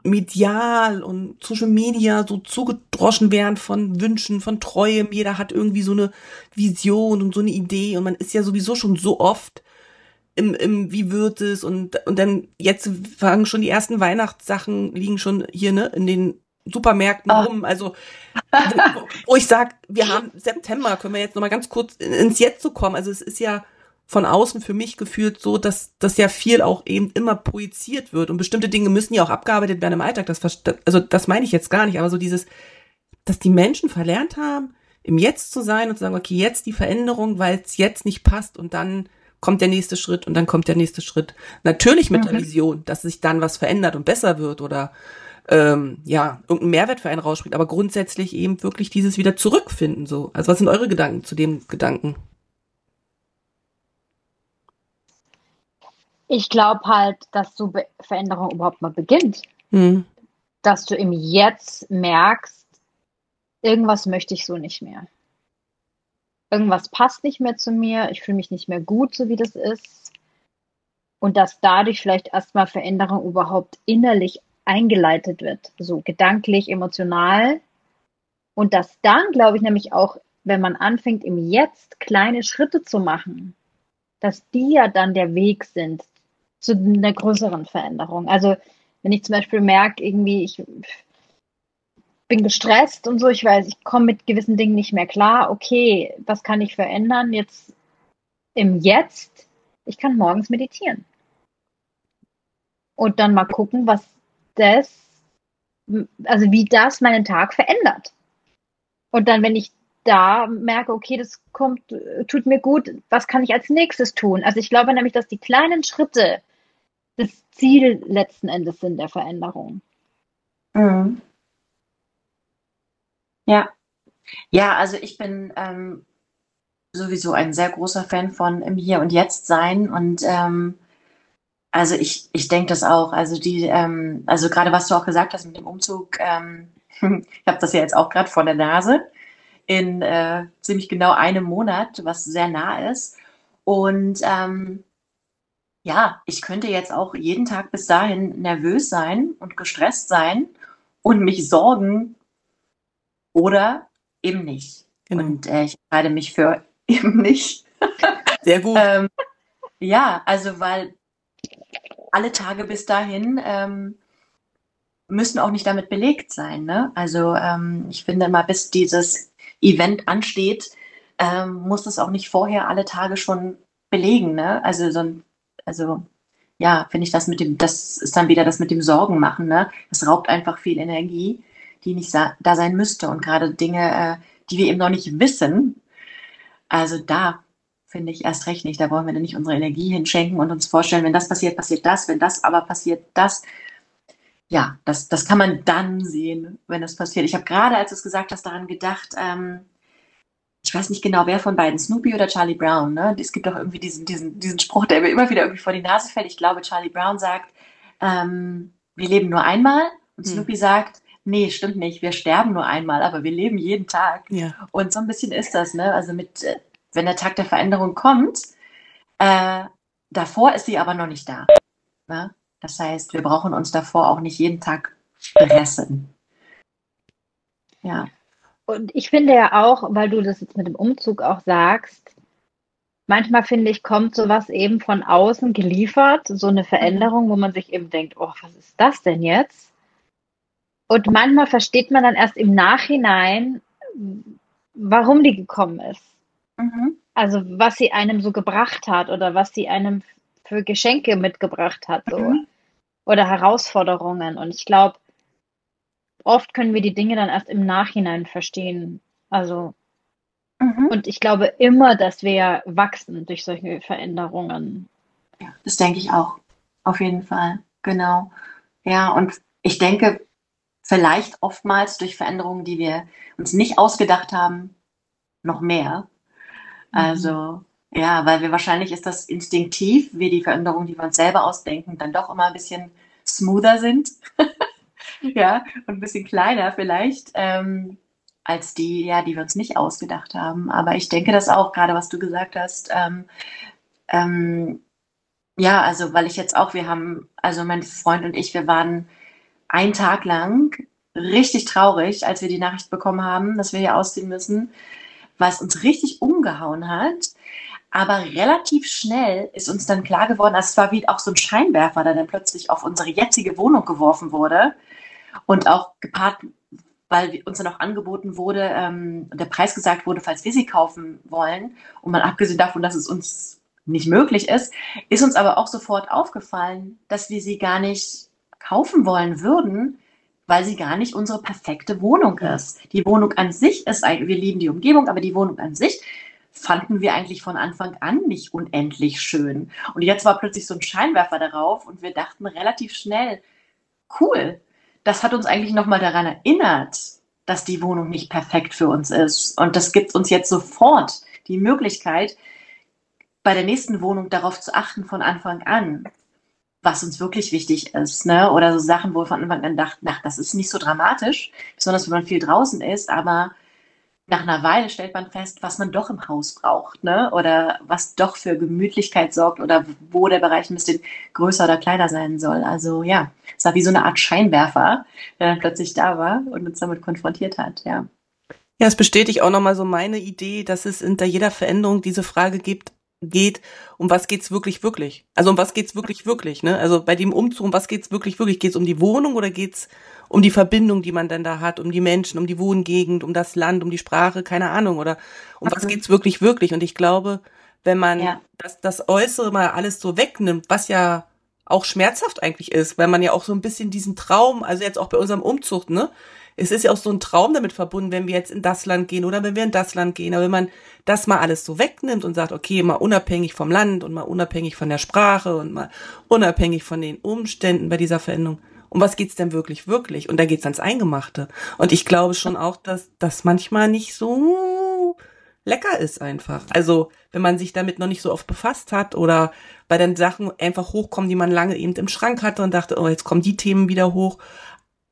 medial und Social Media so zugedroschen werden von Wünschen, von Träumen. Jeder hat irgendwie so eine Vision und so eine Idee und man ist ja sowieso schon so oft im, im wie wird es und, und dann jetzt fangen schon die ersten Weihnachtssachen liegen schon hier, ne, in den Supermärkten oh. rum. Also, wo, wo ich sage, wir haben September, können wir jetzt nochmal ganz kurz ins Jetzt zu kommen. Also es ist ja von außen für mich gefühlt so, dass das ja viel auch eben immer projiziert wird und bestimmte Dinge müssen ja auch abgearbeitet werden im Alltag. Das, also das meine ich jetzt gar nicht, aber so dieses, dass die Menschen verlernt haben, im Jetzt zu sein und zu sagen, okay, jetzt die Veränderung, weil es jetzt nicht passt und dann kommt der nächste Schritt und dann kommt der nächste Schritt. Natürlich mit mhm. der Vision, dass sich dann was verändert und besser wird oder ähm, ja, irgendein Mehrwert für einen rausspringt, aber grundsätzlich eben wirklich dieses wieder zurückfinden so. Also was sind eure Gedanken zu dem Gedanken? Ich glaube halt, dass so Be Veränderung überhaupt mal beginnt. Mhm. Dass du im Jetzt merkst, irgendwas möchte ich so nicht mehr. Irgendwas passt nicht mehr zu mir, ich fühle mich nicht mehr gut, so wie das ist. Und dass dadurch vielleicht erstmal Veränderung überhaupt innerlich eingeleitet wird, so gedanklich, emotional. Und dass dann, glaube ich, nämlich auch, wenn man anfängt, im Jetzt kleine Schritte zu machen, dass die ja dann der Weg sind zu einer größeren Veränderung. Also wenn ich zum Beispiel merke, irgendwie, ich bin gestresst und so, ich weiß, ich komme mit gewissen Dingen nicht mehr klar, okay, was kann ich verändern jetzt im Jetzt? Ich kann morgens meditieren. Und dann mal gucken, was das, also wie das meinen Tag verändert. Und dann, wenn ich da merke, okay, das kommt, tut mir gut, was kann ich als nächstes tun? Also ich glaube nämlich, dass die kleinen Schritte das Ziel letzten Endes sind der Veränderung. Mhm. Ja. Ja, also ich bin ähm, sowieso ein sehr großer Fan von im Hier und Jetzt sein und ähm, also ich, ich denke das auch. Also die, ähm, also gerade was du auch gesagt hast mit dem Umzug, ähm, ich habe das ja jetzt auch gerade vor der Nase in äh, ziemlich genau einem Monat, was sehr nah ist. Und ähm, ja, ich könnte jetzt auch jeden Tag bis dahin nervös sein und gestresst sein und mich sorgen oder eben nicht. Genau. Und äh, ich entscheide mich für eben nicht. Sehr gut. ähm, ja, also weil alle Tage bis dahin ähm, müssen auch nicht damit belegt sein. Ne? Also ähm, ich finde mal, bis dieses Event ansteht, ähm, muss es auch nicht vorher alle Tage schon belegen. Ne? Also so ein also ja, finde ich das mit dem, das ist dann wieder das mit dem Sorgen machen, ne? Das raubt einfach viel Energie, die nicht da sein müsste. Und gerade Dinge, äh, die wir eben noch nicht wissen, also da finde ich erst recht nicht. Da wollen wir dann nicht unsere Energie hinschenken und uns vorstellen, wenn das passiert, passiert das, wenn das aber passiert, das. Ja, das, das kann man dann sehen, wenn das passiert. Ich habe gerade, als du es gesagt hast, daran gedacht, ähm, ich weiß nicht genau, wer von beiden, Snoopy oder Charlie Brown, ne? Es gibt doch irgendwie diesen, diesen, diesen Spruch, der mir immer wieder irgendwie vor die Nase fällt. Ich glaube, Charlie Brown sagt, ähm, wir leben nur einmal. Und hm. Snoopy hm. sagt, nee, stimmt nicht, wir sterben nur einmal, aber wir leben jeden Tag. Ja. Und so ein bisschen ist das, ne? Also mit, äh, wenn der Tag der Veränderung kommt, äh, davor ist sie aber noch nicht da. Ne? Das heißt, wir brauchen uns davor auch nicht jeden Tag pressen. Ja. Und ich finde ja auch, weil du das jetzt mit dem Umzug auch sagst, manchmal finde ich, kommt sowas eben von außen geliefert, so eine Veränderung, wo man sich eben denkt, oh, was ist das denn jetzt? Und manchmal versteht man dann erst im Nachhinein, warum die gekommen ist. Mhm. Also was sie einem so gebracht hat oder was sie einem für Geschenke mitgebracht hat, so. Mhm. Oder Herausforderungen. Und ich glaube, oft können wir die Dinge dann erst im Nachhinein verstehen. Also, mhm. und ich glaube immer, dass wir wachsen durch solche Veränderungen. Ja, das denke ich auch. Auf jeden Fall. Genau. Ja, und ich denke, vielleicht oftmals durch Veränderungen, die wir uns nicht ausgedacht haben, noch mehr. Mhm. Also, ja, weil wir wahrscheinlich ist das instinktiv, wie die Veränderungen, die wir uns selber ausdenken, dann doch immer ein bisschen smoother sind. ja, und ein bisschen kleiner vielleicht ähm, als die, ja, die wir uns nicht ausgedacht haben. Aber ich denke das auch, gerade was du gesagt hast. Ähm, ähm, ja, also weil ich jetzt auch, wir haben, also mein Freund und ich, wir waren einen Tag lang richtig traurig, als wir die Nachricht bekommen haben, dass wir hier ausziehen müssen, was uns richtig umgehauen hat. Aber relativ schnell ist uns dann klar geworden, also es war wie auch so ein Scheinwerfer, der dann plötzlich auf unsere jetzige Wohnung geworfen wurde. Und auch gepaart, weil uns dann auch angeboten wurde, ähm, der Preis gesagt wurde, falls wir sie kaufen wollen. Und mal abgesehen davon, dass es uns nicht möglich ist, ist uns aber auch sofort aufgefallen, dass wir sie gar nicht kaufen wollen würden, weil sie gar nicht unsere perfekte Wohnung ist. Die Wohnung an sich ist, wir lieben die Umgebung, aber die Wohnung an sich fanden wir eigentlich von Anfang an nicht unendlich schön. Und jetzt war plötzlich so ein Scheinwerfer darauf und wir dachten relativ schnell, cool, das hat uns eigentlich nochmal daran erinnert, dass die Wohnung nicht perfekt für uns ist. Und das gibt uns jetzt sofort die Möglichkeit, bei der nächsten Wohnung darauf zu achten von Anfang an, was uns wirklich wichtig ist. Ne? Oder so Sachen, wo wir von Anfang an dachten, ach, das ist nicht so dramatisch, besonders wenn man viel draußen ist, aber nach einer Weile stellt man fest, was man doch im Haus braucht, ne? Oder was doch für Gemütlichkeit sorgt oder wo der Bereich ein bisschen größer oder kleiner sein soll. Also ja, es war wie so eine Art Scheinwerfer, der dann plötzlich da war und uns damit konfrontiert hat, ja. Ja, es bestätigt auch nochmal so meine Idee, dass es hinter jeder Veränderung diese Frage gibt, geht, um was geht's wirklich, wirklich? Also um was geht's wirklich, wirklich, ne? Also bei dem Umzug, um was geht's wirklich, wirklich? Geht's um die Wohnung oder geht's um die Verbindung, die man dann da hat, um die Menschen, um die Wohngegend, um das Land, um die Sprache, keine Ahnung, oder um was geht's wirklich, wirklich? Und ich glaube, wenn man ja. das, das Äußere mal alles so wegnimmt, was ja auch schmerzhaft eigentlich ist, weil man ja auch so ein bisschen diesen Traum, also jetzt auch bei unserem Umzug, ne? Es ist ja auch so ein Traum damit verbunden, wenn wir jetzt in das Land gehen oder wenn wir in das Land gehen. Aber wenn man das mal alles so wegnimmt und sagt, okay, mal unabhängig vom Land und mal unabhängig von der Sprache und mal unabhängig von den Umständen bei dieser Veränderung, um was geht's denn wirklich, wirklich? Und da geht's ans Eingemachte. Und ich glaube schon auch, dass das manchmal nicht so lecker ist einfach. Also, wenn man sich damit noch nicht so oft befasst hat oder bei den Sachen einfach hochkommen, die man lange eben im Schrank hatte und dachte, oh, jetzt kommen die Themen wieder hoch.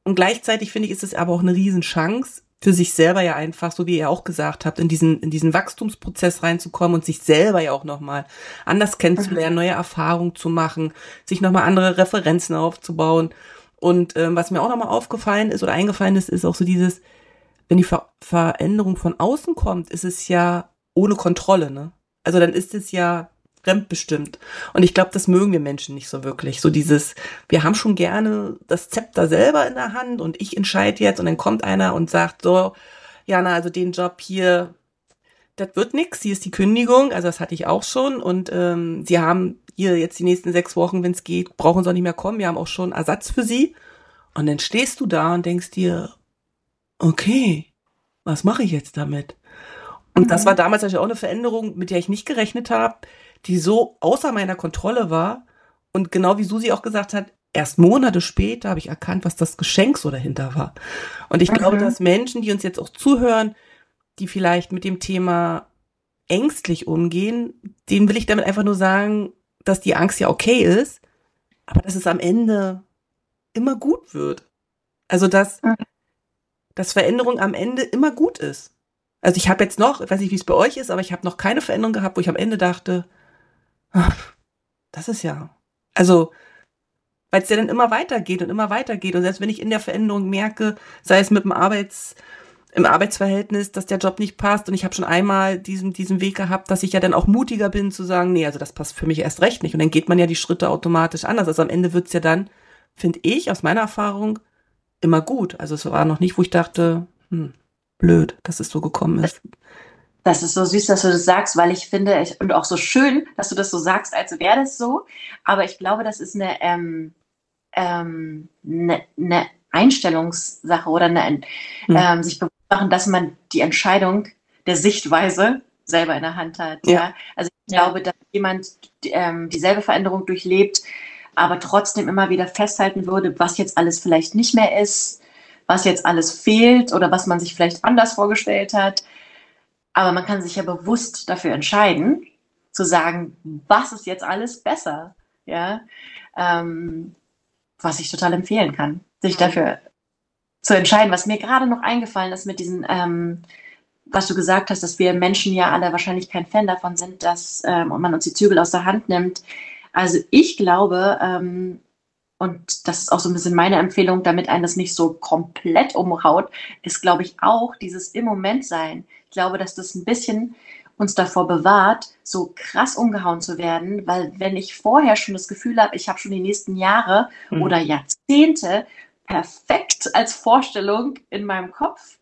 Und gleichzeitig finde ich, ist es aber auch eine Riesenchance, für sich selber ja einfach, so wie ihr auch gesagt habt, in diesen, in diesen Wachstumsprozess reinzukommen und sich selber ja auch nochmal anders kennenzulernen, neue Erfahrungen zu machen, sich nochmal andere Referenzen aufzubauen. Und ähm, was mir auch nochmal aufgefallen ist oder eingefallen ist, ist auch so dieses, wenn die Ver Veränderung von außen kommt, ist es ja ohne Kontrolle, ne? Also dann ist es ja fremdbestimmt. Und ich glaube, das mögen wir Menschen nicht so wirklich. So dieses, wir haben schon gerne das Zepter selber in der Hand und ich entscheide jetzt und dann kommt einer und sagt so, Jana, also den Job hier, das wird nix, hier ist die Kündigung, also das hatte ich auch schon und ähm, sie haben hier jetzt die nächsten sechs Wochen, wenn es geht, brauchen sie auch nicht mehr kommen, wir haben auch schon Ersatz für sie. Und dann stehst du da und denkst dir, okay, was mache ich jetzt damit? Und mhm. das war damals natürlich auch eine Veränderung, mit der ich nicht gerechnet habe, die so außer meiner Kontrolle war. Und genau wie Susi auch gesagt hat, erst Monate später habe ich erkannt, was das Geschenk so dahinter war. Und ich mhm. glaube, dass Menschen, die uns jetzt auch zuhören, die vielleicht mit dem Thema ängstlich umgehen, denen will ich damit einfach nur sagen, dass die Angst ja okay ist, aber dass es am Ende immer gut wird. Also dass, mhm. dass Veränderung am Ende immer gut ist. Also ich habe jetzt noch, ich weiß nicht, wie es bei euch ist, aber ich habe noch keine Veränderung gehabt, wo ich am Ende dachte, ach, das ist ja, also weil es ja dann immer weitergeht und immer weitergeht. Und selbst wenn ich in der Veränderung merke, sei es mit dem Arbeits, im Arbeitsverhältnis, dass der Job nicht passt. Und ich habe schon einmal diesen, diesen Weg gehabt, dass ich ja dann auch mutiger bin zu sagen, nee, also das passt für mich erst recht nicht. Und dann geht man ja die Schritte automatisch anders. Also am Ende wird's ja dann, finde ich, aus meiner Erfahrung, immer gut. Also es war noch nicht, wo ich dachte, hm, blöd, dass es so gekommen ist. Das ist so süß, dass du das sagst, weil ich finde, ich, und auch so schön, dass du das so sagst, als wäre das so. Aber ich glaube, das ist eine, ähm, ähm, eine, eine Einstellungssache oder eine, mhm. ähm, sich bewusst machen, dass man die Entscheidung der Sichtweise selber in der Hand hat. Ja. ja? Also ich ja. glaube, dass jemand ähm, dieselbe Veränderung durchlebt, aber trotzdem immer wieder festhalten würde, was jetzt alles vielleicht nicht mehr ist, was jetzt alles fehlt oder was man sich vielleicht anders vorgestellt hat. Aber man kann sich ja bewusst dafür entscheiden, zu sagen, was ist jetzt alles besser, ja, ähm, was ich total empfehlen kann, sich mhm. dafür zu entscheiden. Was mir gerade noch eingefallen ist mit diesen, ähm, was du gesagt hast, dass wir Menschen ja alle wahrscheinlich kein Fan davon sind, dass ähm, man uns die Zügel aus der Hand nimmt. Also ich glaube, ähm, und das ist auch so ein bisschen meine Empfehlung, damit einen das nicht so komplett umhaut, ist, glaube ich, auch dieses im Moment sein. Ich glaube, dass das ein bisschen uns davor bewahrt, so krass umgehauen zu werden, weil wenn ich vorher schon das Gefühl habe, ich habe schon die nächsten Jahre mhm. oder Jahrzehnte perfekt als Vorstellung in meinem Kopf,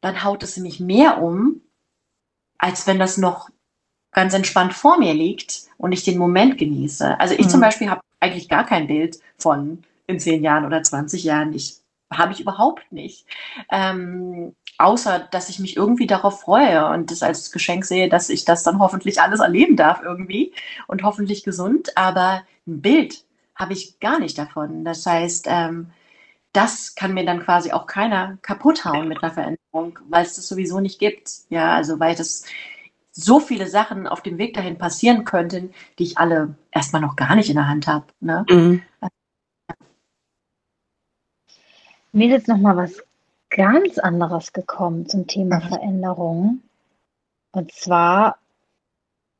dann haut es mich mehr um, als wenn das noch ganz entspannt vor mir liegt und ich den Moment genieße. Also ich mhm. zum Beispiel habe eigentlich gar kein Bild von in zehn Jahren oder 20 Jahren. Ich habe ich überhaupt nicht. Ähm, außer, dass ich mich irgendwie darauf freue und das als Geschenk sehe, dass ich das dann hoffentlich alles erleben darf irgendwie und hoffentlich gesund. Aber ein Bild habe ich gar nicht davon. Das heißt, ähm, das kann mir dann quasi auch keiner kaputt hauen mit einer Veränderung, weil es das sowieso nicht gibt. Ja, also weil das so viele Sachen auf dem Weg dahin passieren könnten, die ich alle erstmal noch gar nicht in der Hand habe. Ne? Mhm. Mir ist jetzt noch mal was ganz anderes gekommen zum Thema mhm. Veränderung. Und zwar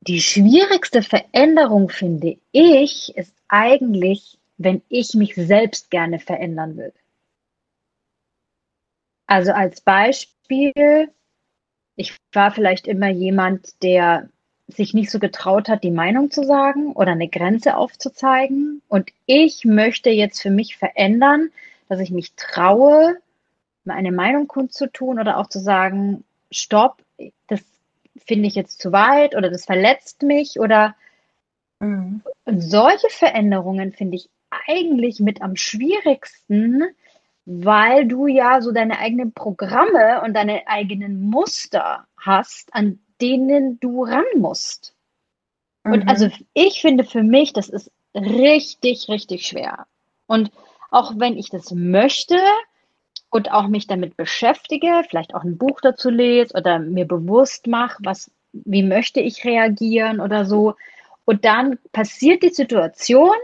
die schwierigste Veränderung, finde ich, ist eigentlich, wenn ich mich selbst gerne verändern will. Also als Beispiel, ich war vielleicht immer jemand, der sich nicht so getraut hat, die Meinung zu sagen oder eine Grenze aufzuzeigen. Und ich möchte jetzt für mich verändern, dass ich mich traue, eine Meinung kundzutun oder auch zu sagen, stopp, das finde ich jetzt zu weit oder das verletzt mich oder mhm. solche Veränderungen finde ich eigentlich mit am schwierigsten, weil du ja so deine eigenen Programme und deine eigenen Muster hast, an denen du ran musst. Mhm. Und also ich finde für mich, das ist richtig, richtig schwer. Und auch wenn ich das möchte und auch mich damit beschäftige, vielleicht auch ein Buch dazu lese oder mir bewusst mache, was, wie möchte ich reagieren oder so. Und dann passiert die Situation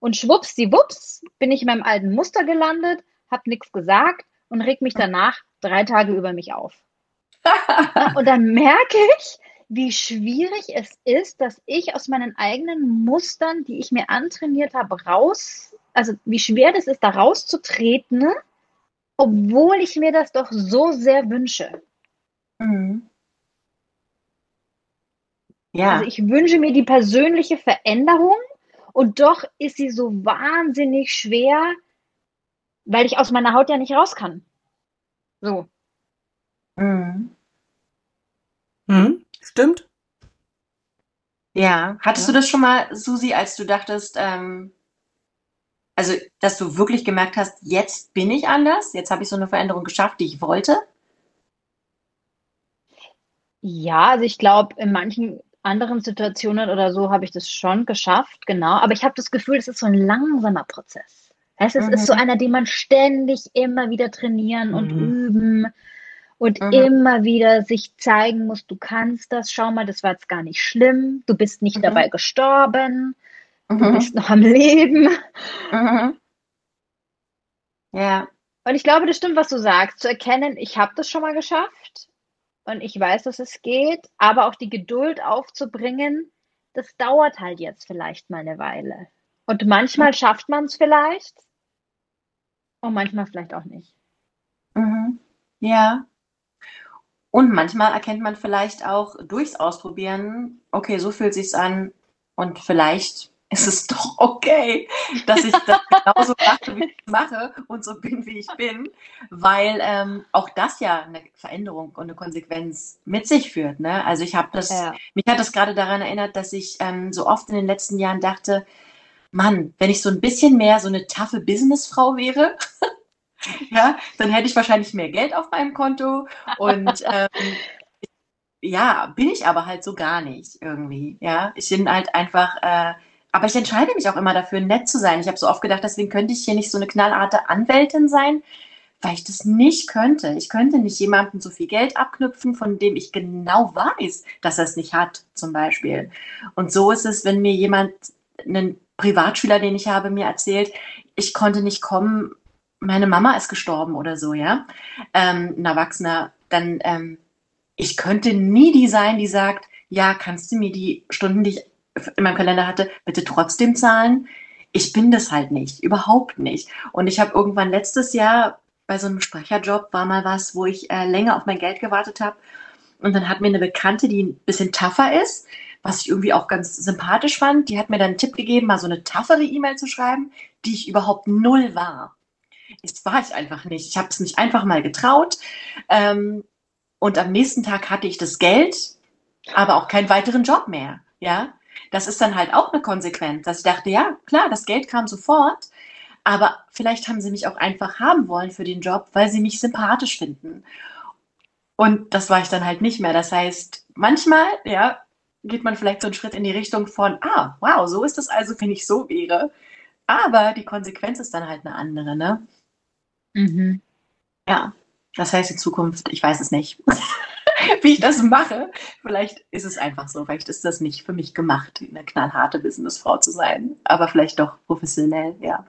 und schwuppsdiwupps bin ich in meinem alten Muster gelandet, habe nichts gesagt und reg mich danach drei Tage über mich auf. und dann merke ich, wie schwierig es ist, dass ich aus meinen eigenen Mustern, die ich mir antrainiert habe, raus also wie schwer das ist, da rauszutreten, obwohl ich mir das doch so sehr wünsche. Mhm. Ja. Also ich wünsche mir die persönliche Veränderung und doch ist sie so wahnsinnig schwer, weil ich aus meiner Haut ja nicht raus kann. So. Mhm. Mhm. Stimmt. Ja. Hattest ja. du das schon mal, Susi, als du dachtest, ähm, also, dass du wirklich gemerkt hast, jetzt bin ich anders, jetzt habe ich so eine Veränderung geschafft, die ich wollte? Ja, also ich glaube, in manchen anderen Situationen oder so habe ich das schon geschafft, genau. Aber ich habe das Gefühl, es ist so ein langsamer Prozess. Es ist, mhm. ist so einer, den man ständig immer wieder trainieren mhm. und üben und mhm. immer wieder sich zeigen muss, du kannst das, schau mal, das war jetzt gar nicht schlimm, du bist nicht mhm. dabei gestorben, Du mhm. bist noch am Leben. Mhm. Ja. Und ich glaube, das stimmt, was du sagst, zu erkennen, ich habe das schon mal geschafft und ich weiß, dass es geht, aber auch die Geduld aufzubringen, das dauert halt jetzt vielleicht mal eine Weile. Und manchmal mhm. schafft man es vielleicht und manchmal vielleicht auch nicht. Mhm. Ja. Und manchmal erkennt man vielleicht auch durchs Ausprobieren, okay, so fühlt sich's an und vielleicht ist es doch okay, dass ich das genauso mache, wie ich mache und so bin, wie ich bin, weil ähm, auch das ja eine Veränderung und eine Konsequenz mit sich führt. Ne? Also ich habe das, ja. mich hat das gerade daran erinnert, dass ich ähm, so oft in den letzten Jahren dachte, Mann, wenn ich so ein bisschen mehr so eine taffe Businessfrau wäre, ja, dann hätte ich wahrscheinlich mehr Geld auf meinem Konto und ähm, ja, bin ich aber halt so gar nicht irgendwie. Ja, ich bin halt einfach äh, aber ich entscheide mich auch immer dafür, nett zu sein. Ich habe so oft gedacht, deswegen könnte ich hier nicht so eine knallharte Anwältin sein, weil ich das nicht könnte. Ich könnte nicht jemandem so viel Geld abknüpfen, von dem ich genau weiß, dass er es nicht hat, zum Beispiel. Und so ist es, wenn mir jemand, einen Privatschüler, den ich habe, mir erzählt, ich konnte nicht kommen, meine Mama ist gestorben oder so, ja, ähm, ein Erwachsener, dann, ähm, ich könnte nie die sein, die sagt, ja, kannst du mir die Stunden, die ich in meinem Kalender hatte, bitte trotzdem zahlen. Ich bin das halt nicht, überhaupt nicht. Und ich habe irgendwann letztes Jahr bei so einem Sprecherjob war mal was, wo ich äh, länger auf mein Geld gewartet habe. Und dann hat mir eine Bekannte, die ein bisschen tougher ist, was ich irgendwie auch ganz sympathisch fand, die hat mir dann einen Tipp gegeben, mal so eine toughere E-Mail zu schreiben, die ich überhaupt null war. Das war ich einfach nicht. Ich habe es mich einfach mal getraut. Ähm, und am nächsten Tag hatte ich das Geld, aber auch keinen weiteren Job mehr. Ja, das ist dann halt auch eine Konsequenz, dass ich dachte, ja, klar, das Geld kam sofort, aber vielleicht haben sie mich auch einfach haben wollen für den Job, weil sie mich sympathisch finden. Und das war ich dann halt nicht mehr. Das heißt, manchmal, ja, geht man vielleicht so einen Schritt in die Richtung von, ah, wow, so ist es also, wenn ich so wäre. Aber die Konsequenz ist dann halt eine andere, ne? Mhm. Ja, das heißt in Zukunft, ich weiß es nicht, wie ich das mache. Vielleicht ist es einfach so, vielleicht ist das nicht für mich gemacht, eine knallharte Businessfrau zu sein, aber vielleicht doch professionell, ja.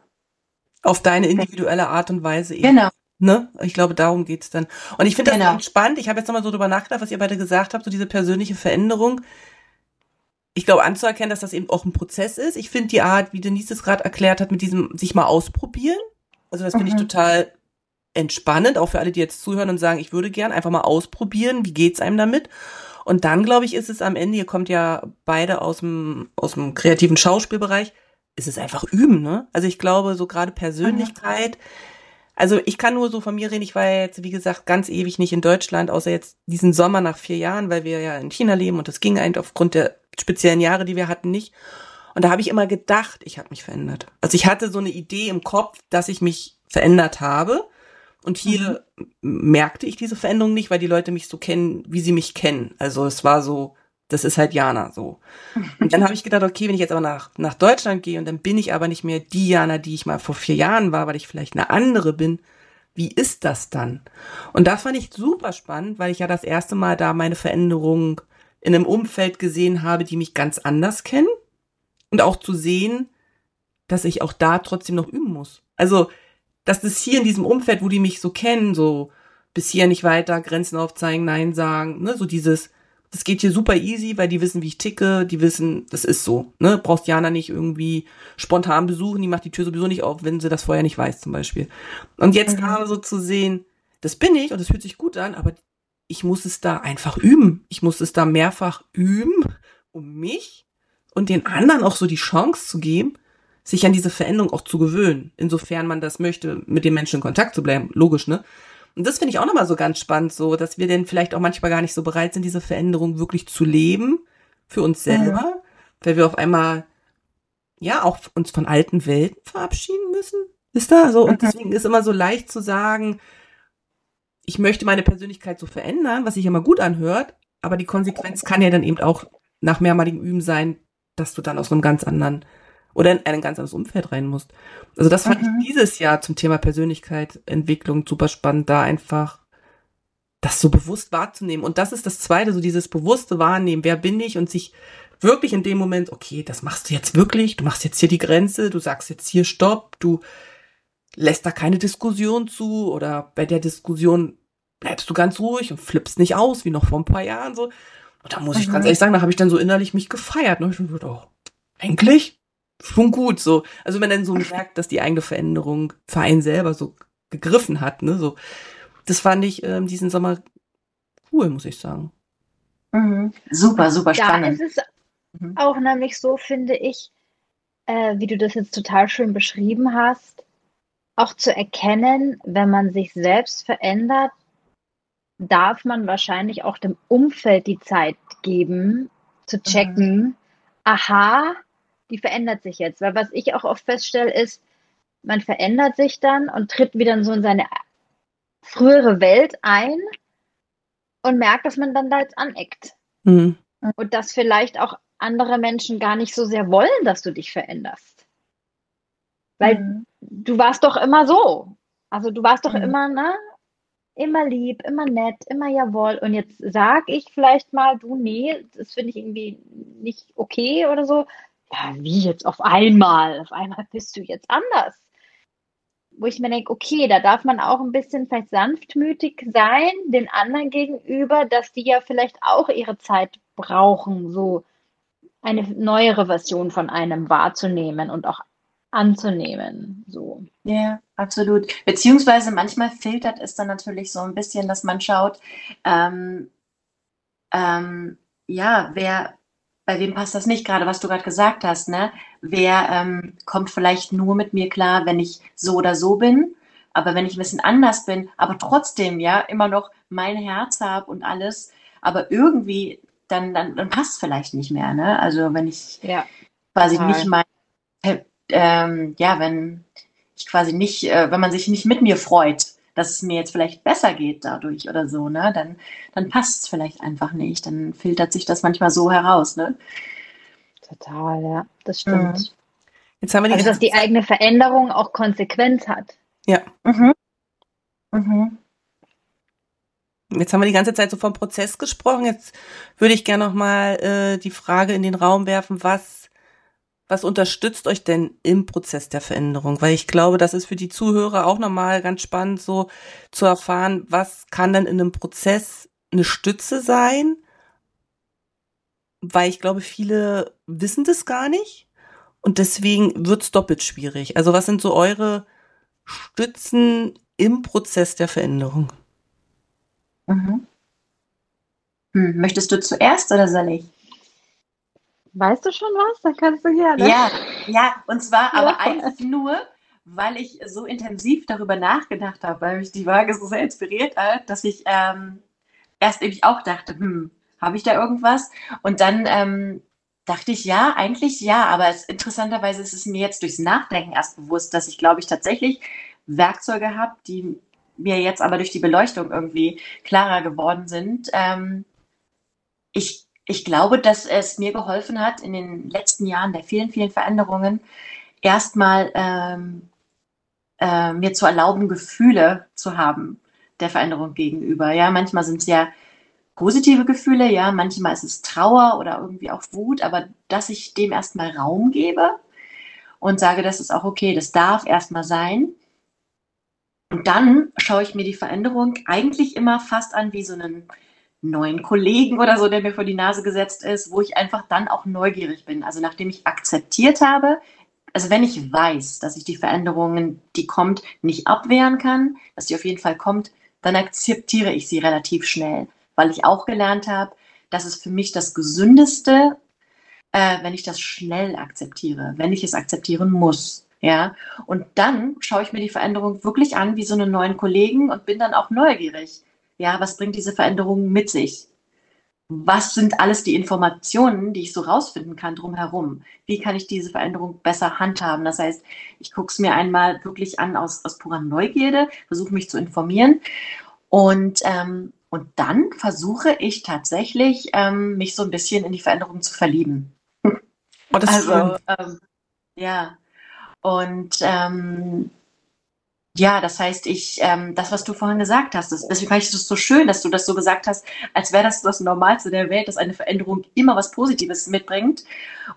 Auf deine individuelle Art und Weise eben. Genau. Ne? Ich glaube, darum geht's dann. Und ich finde das genau. spannend. Ich habe jetzt nochmal so drüber nachgedacht, was ihr beide gesagt habt, so diese persönliche Veränderung ich glaube, anzuerkennen, dass das eben auch ein Prozess ist. Ich finde die Art, wie Denise es gerade erklärt hat, mit diesem sich mal ausprobieren. Also das finde mhm. ich total entspannend, auch für alle, die jetzt zuhören und sagen, ich würde gern einfach mal ausprobieren, wie geht's einem damit? Und dann, glaube ich, ist es am Ende, ihr kommt ja beide aus dem, aus dem kreativen Schauspielbereich, ist es einfach üben, ne? Also ich glaube, so gerade Persönlichkeit, also ich kann nur so von mir reden, ich war jetzt, wie gesagt, ganz ewig nicht in Deutschland, außer jetzt diesen Sommer nach vier Jahren, weil wir ja in China leben und das ging eigentlich aufgrund der speziellen Jahre, die wir hatten, nicht. Und da habe ich immer gedacht, ich habe mich verändert. Also ich hatte so eine Idee im Kopf, dass ich mich verändert habe. Und hier mhm. merkte ich diese Veränderung nicht, weil die Leute mich so kennen, wie sie mich kennen. Also es war so, das ist halt Jana so. Und dann habe ich gedacht, okay, wenn ich jetzt aber nach, nach Deutschland gehe und dann bin ich aber nicht mehr die Jana, die ich mal vor vier Jahren war, weil ich vielleicht eine andere bin, wie ist das dann? Und das fand ich super spannend, weil ich ja das erste Mal da meine Veränderung in einem Umfeld gesehen habe, die mich ganz anders kennen und auch zu sehen, dass ich auch da trotzdem noch üben muss. Also, dass das hier in diesem Umfeld, wo die mich so kennen, so bis hier nicht weiter, Grenzen aufzeigen, Nein sagen, ne, so dieses, das geht hier super easy, weil die wissen, wie ich ticke, die wissen, das ist so, ne, brauchst Jana nicht irgendwie spontan besuchen, die macht die Tür sowieso nicht auf, wenn sie das vorher nicht weiß, zum Beispiel. Und jetzt mhm. gerade so zu sehen, das bin ich und das fühlt sich gut an, aber ich muss es da einfach üben. Ich muss es da mehrfach üben, um mich und den anderen auch so die Chance zu geben, sich an diese Veränderung auch zu gewöhnen, insofern man das möchte, mit den Menschen in Kontakt zu bleiben. Logisch, ne? Und das finde ich auch nochmal so ganz spannend, so, dass wir denn vielleicht auch manchmal gar nicht so bereit sind, diese Veränderung wirklich zu leben für uns selber, mhm. weil wir auf einmal ja auch uns von alten Welten verabschieden müssen. Ist da so? Und mhm. deswegen ist immer so leicht zu sagen, ich möchte meine Persönlichkeit so verändern, was sich immer gut anhört, aber die Konsequenz kann ja dann eben auch nach mehrmaligem Üben sein, dass du dann aus einem ganz anderen oder in ein ganz anderes Umfeld rein musst. Also das fand mhm. ich dieses Jahr zum Thema Persönlichkeitsentwicklung super spannend, da einfach das so bewusst wahrzunehmen. Und das ist das Zweite, so dieses bewusste Wahrnehmen, wer bin ich und sich wirklich in dem Moment, okay, das machst du jetzt wirklich, du machst jetzt hier die Grenze, du sagst jetzt hier Stopp, du lässt da keine Diskussion zu oder bei der Diskussion bleibst du ganz ruhig und flippst nicht aus, wie noch vor ein paar Jahren so. Und da muss ich ganz mhm. ehrlich sagen, da habe ich dann so innerlich mich gefeiert. Ne? Ich dachte, oh, eigentlich schon gut so. Also wenn dann so merkt, dass die eigene Veränderung für einen selber so gegriffen hat, ne, so. Das fand ich ähm, diesen Sommer cool, muss ich sagen. Mhm. Super, super spannend. Ja, es ist mhm. auch nämlich so, finde ich, äh, wie du das jetzt total schön beschrieben hast, auch zu erkennen, wenn man sich selbst verändert, darf man wahrscheinlich auch dem Umfeld die Zeit geben, zu checken, mhm. aha, die verändert sich jetzt. Weil was ich auch oft feststelle, ist, man verändert sich dann und tritt wieder so in seine frühere Welt ein und merkt, dass man dann da jetzt aneckt. Mhm. Und dass vielleicht auch andere Menschen gar nicht so sehr wollen, dass du dich veränderst. Weil mhm. du warst doch immer so. Also du warst doch mhm. immer, ne? Immer lieb, immer nett, immer jawohl. Und jetzt sag ich vielleicht mal, du, nee, das finde ich irgendwie nicht okay oder so. Ja, wie jetzt auf einmal? Auf einmal bist du jetzt anders. Wo ich mir denke, okay, da darf man auch ein bisschen vielleicht sanftmütig sein, den anderen gegenüber, dass die ja vielleicht auch ihre Zeit brauchen, so eine neuere Version von einem wahrzunehmen und auch anzunehmen. So. Ja, absolut. Beziehungsweise manchmal filtert es dann natürlich so ein bisschen, dass man schaut, ähm, ähm, ja, wer, bei wem passt das nicht, gerade was du gerade gesagt hast, ne? Wer ähm, kommt vielleicht nur mit mir klar, wenn ich so oder so bin? aber wenn ich ein bisschen anders bin, aber trotzdem ja immer noch mein Herz habe und alles, aber irgendwie dann, dann, dann passt vielleicht nicht mehr. Ne? Also wenn ich Ja, quasi total. nicht mein, äh, ähm, ja, wenn ich quasi nicht, äh, wenn man sich nicht mit mir freut, dass es mir jetzt vielleicht besser geht dadurch oder so, ne, dann, dann passt es vielleicht einfach nicht. Dann filtert sich das manchmal so heraus, ne? total, ja, das stimmt. Jetzt haben wir die Also, dass die eigene Veränderung auch Konsequenz hat. Mhm. Mhm. Jetzt haben wir die ganze Zeit so vom Prozess gesprochen. Jetzt würde ich gerne noch mal äh, die Frage in den Raum werfen, was was unterstützt euch denn im Prozess der Veränderung? Weil ich glaube, das ist für die Zuhörer auch nochmal ganz spannend, so zu erfahren, was kann denn in einem Prozess eine Stütze sein? Weil ich glaube, viele wissen das gar nicht und deswegen wird's doppelt schwierig. Also was sind so eure Stützen im Prozess der Veränderung? Mhm. Hm, möchtest du zuerst oder soll ich? Weißt du schon was? Dann kannst du gerne. Ja, ja, und zwar Ja. aber einfach nur, weil ich so intensiv darüber nachgedacht habe, weil mich die Waage so sehr inspiriert hat, dass ich ähm, erst eben auch dachte, hm, habe ich da irgendwas? Und dann ähm, dachte ich, ja, eigentlich ja, aber es, interessanterweise ist es mir jetzt durchs Nachdenken erst bewusst, dass ich, glaube ich, tatsächlich Werkzeuge habe, die mir jetzt aber durch die Beleuchtung irgendwie klarer geworden sind. Ähm, ich, ich glaube, dass es mir geholfen hat, in den letzten Jahren der vielen, vielen Veränderungen erstmal ähm, äh, mir zu erlauben, Gefühle zu haben der Veränderung gegenüber. Ja, manchmal sind es ja positive Gefühle, ja, manchmal ist es Trauer oder irgendwie auch Wut, aber dass ich dem erstmal Raum gebe und sage, das ist auch okay, das darf erstmal sein. Und dann schaue ich mir die Veränderung eigentlich immer fast an wie so einen neuen Kollegen oder so, der mir vor die Nase gesetzt ist, wo ich einfach dann auch neugierig bin. Also nachdem ich akzeptiert habe, also wenn ich weiß, dass ich die Veränderungen, die kommt, nicht abwehren kann, dass die auf jeden Fall kommt, dann akzeptiere ich sie relativ schnell, weil ich auch gelernt habe, dass es für mich das Gesündeste, äh, wenn ich das schnell akzeptiere, wenn ich es akzeptieren muss. Ja, und dann schaue ich mir die Veränderung wirklich an wie so einen neuen Kollegen und bin dann auch neugierig. Ja, was bringt diese Veränderung mit sich? Was sind alles die Informationen, die ich so rausfinden kann drumherum? Wie kann ich diese Veränderung besser handhaben? Das heißt, ich gucke es mir einmal wirklich an aus, aus purer Neugierde, versuche mich zu informieren und, ähm, und dann versuche ich tatsächlich, ähm, mich so ein bisschen in die Veränderung zu verlieben. Oh, das ist schön. Also, ähm, ja. Und ähm, ja, das heißt, ich, ähm, das, was du vorhin gesagt hast, das, deswegen fand ich das so schön, dass du das so gesagt hast, als wäre das das Normalste der Welt, dass eine Veränderung immer was Positives mitbringt.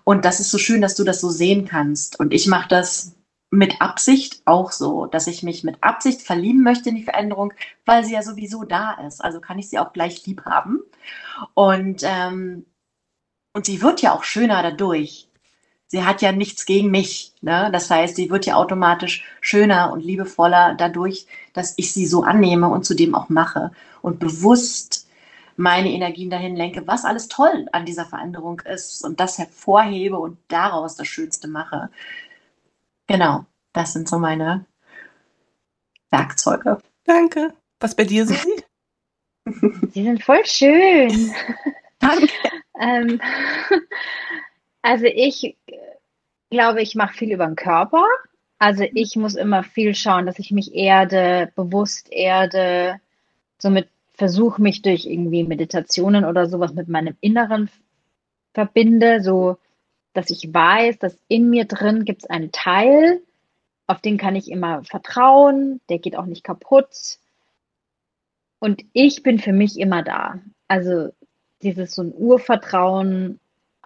Und das ist so schön, dass du das so sehen kannst. Und ich mache das mit Absicht auch so, dass ich mich mit Absicht verlieben möchte in die Veränderung, weil sie ja sowieso da ist. Also kann ich sie auch gleich lieb haben. Und, ähm, und sie wird ja auch schöner dadurch sie hat ja nichts gegen mich. Ne? Das heißt, sie wird ja automatisch schöner und liebevoller dadurch, dass ich sie so annehme und zudem auch mache und bewusst meine Energien dahin lenke, was alles toll an dieser Veränderung ist und das hervorhebe und daraus das Schönste mache. Genau, das sind so meine Werkzeuge. Danke. Was bei dir, Susi? Sie sind voll schön. Danke. Ähm, also ich glaube, ich mache viel über den Körper. Also ich muss immer viel schauen, dass ich mich erde, bewusst erde. Somit versuche mich durch irgendwie Meditationen oder sowas mit meinem Inneren verbinde, so dass ich weiß, dass in mir drin gibt es einen Teil, auf den kann ich immer vertrauen, der geht auch nicht kaputt. Und ich bin für mich immer da. Also dieses so ein Urvertrauen,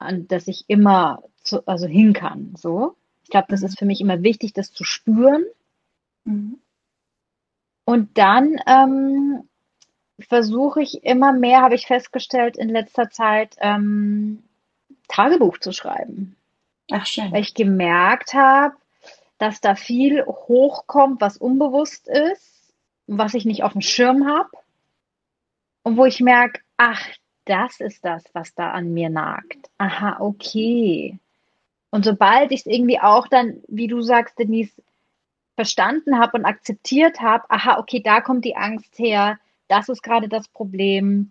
an das ich immer zu, also hin kann. So. Ich glaube, das ist für mich immer wichtig, das zu spüren. Mhm. Und dann ähm, versuche ich immer mehr, habe ich festgestellt in letzter Zeit, ähm, Tagebuch zu schreiben. Ach, schön. Weil ich gemerkt habe, dass da viel hochkommt, was unbewusst ist, was ich nicht auf dem Schirm habe. Und wo ich merke, ach, das ist das, was da an mir nagt. Aha, okay. Und sobald ich es irgendwie auch dann, wie du sagst, Denise, verstanden habe und akzeptiert habe, aha, okay, da kommt die Angst her, das ist gerade das Problem,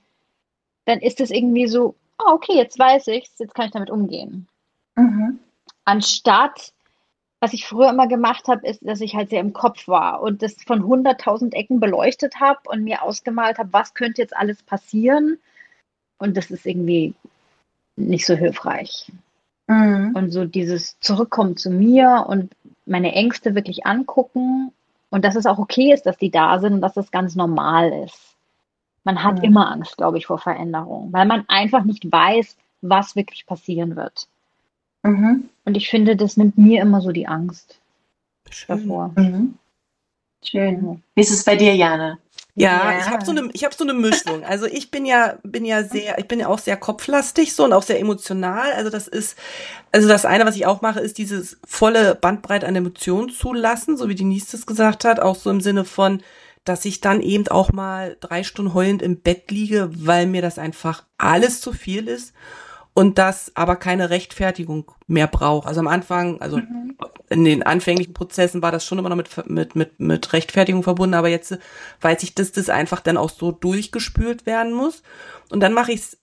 dann ist es irgendwie so, ah, okay, jetzt weiß ich's, jetzt kann ich damit umgehen. Mhm. Anstatt, was ich früher immer gemacht habe, ist, dass ich halt sehr im Kopf war und das von 100.000 Ecken beleuchtet habe und mir ausgemalt habe, was könnte jetzt alles passieren. Und das ist irgendwie nicht so hilfreich. Mhm. Und so dieses Zurückkommen zu mir und meine Ängste wirklich angucken und dass es auch okay ist, dass die da sind und dass das ganz normal ist. Man hat mhm. immer Angst, glaube ich, vor Veränderungen, weil man einfach nicht weiß, was wirklich passieren wird. Mhm. Und ich finde, das nimmt mir immer so die Angst Schön. davor. Mhm. Schön. Wie ist es bei dir, Jana? Ja, ja, ich habe so eine ich habe so eine Mischung. Also ich bin ja bin ja sehr ich bin ja auch sehr kopflastig so und auch sehr emotional. Also das ist also das eine, was ich auch mache, ist dieses volle Bandbreite an Emotionen zulassen, so wie die Niestes gesagt hat, auch so im Sinne von dass ich dann eben auch mal drei Stunden heulend im Bett liege, weil mir das einfach alles zu viel ist und das aber keine Rechtfertigung mehr braucht. Also am Anfang, also mhm. in den anfänglichen Prozessen war das schon immer noch mit, mit, mit, mit Rechtfertigung verbunden, aber jetzt weiß ich, dass das einfach dann auch so durchgespült werden muss. Und dann mache ich es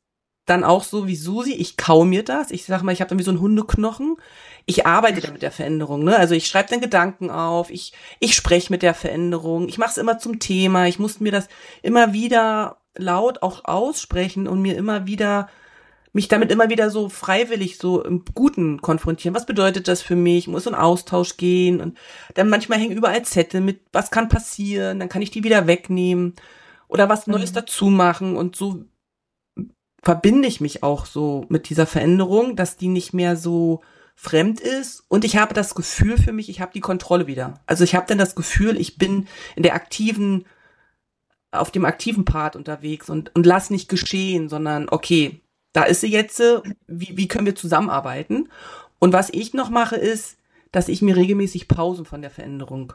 dann auch so wie Susi, ich kau mir das. Ich sag mal, ich habe dann wie so ein Hundeknochen. Ich arbeite dann mit der Veränderung, ne? Also ich schreibe dann Gedanken auf, ich, ich spreche mit der Veränderung, ich mache es immer zum Thema, ich muss mir das immer wieder laut auch aussprechen und mir immer wieder mich damit immer wieder so freiwillig so im Guten konfrontieren. Was bedeutet das für mich? Ich muss in Austausch gehen und dann manchmal hängen überall Zettel mit, was kann passieren, dann kann ich die wieder wegnehmen oder was Neues mhm. dazu machen und so verbinde ich mich auch so mit dieser Veränderung, dass die nicht mehr so fremd ist und ich habe das Gefühl für mich, ich habe die Kontrolle wieder. Also ich habe dann das Gefühl, ich bin in der aktiven auf dem aktiven Part unterwegs und und lass nicht geschehen, sondern okay, da ist sie jetzt, äh, wie, wie können wir zusammenarbeiten? Und was ich noch mache, ist, dass ich mir regelmäßig Pausen von der Veränderung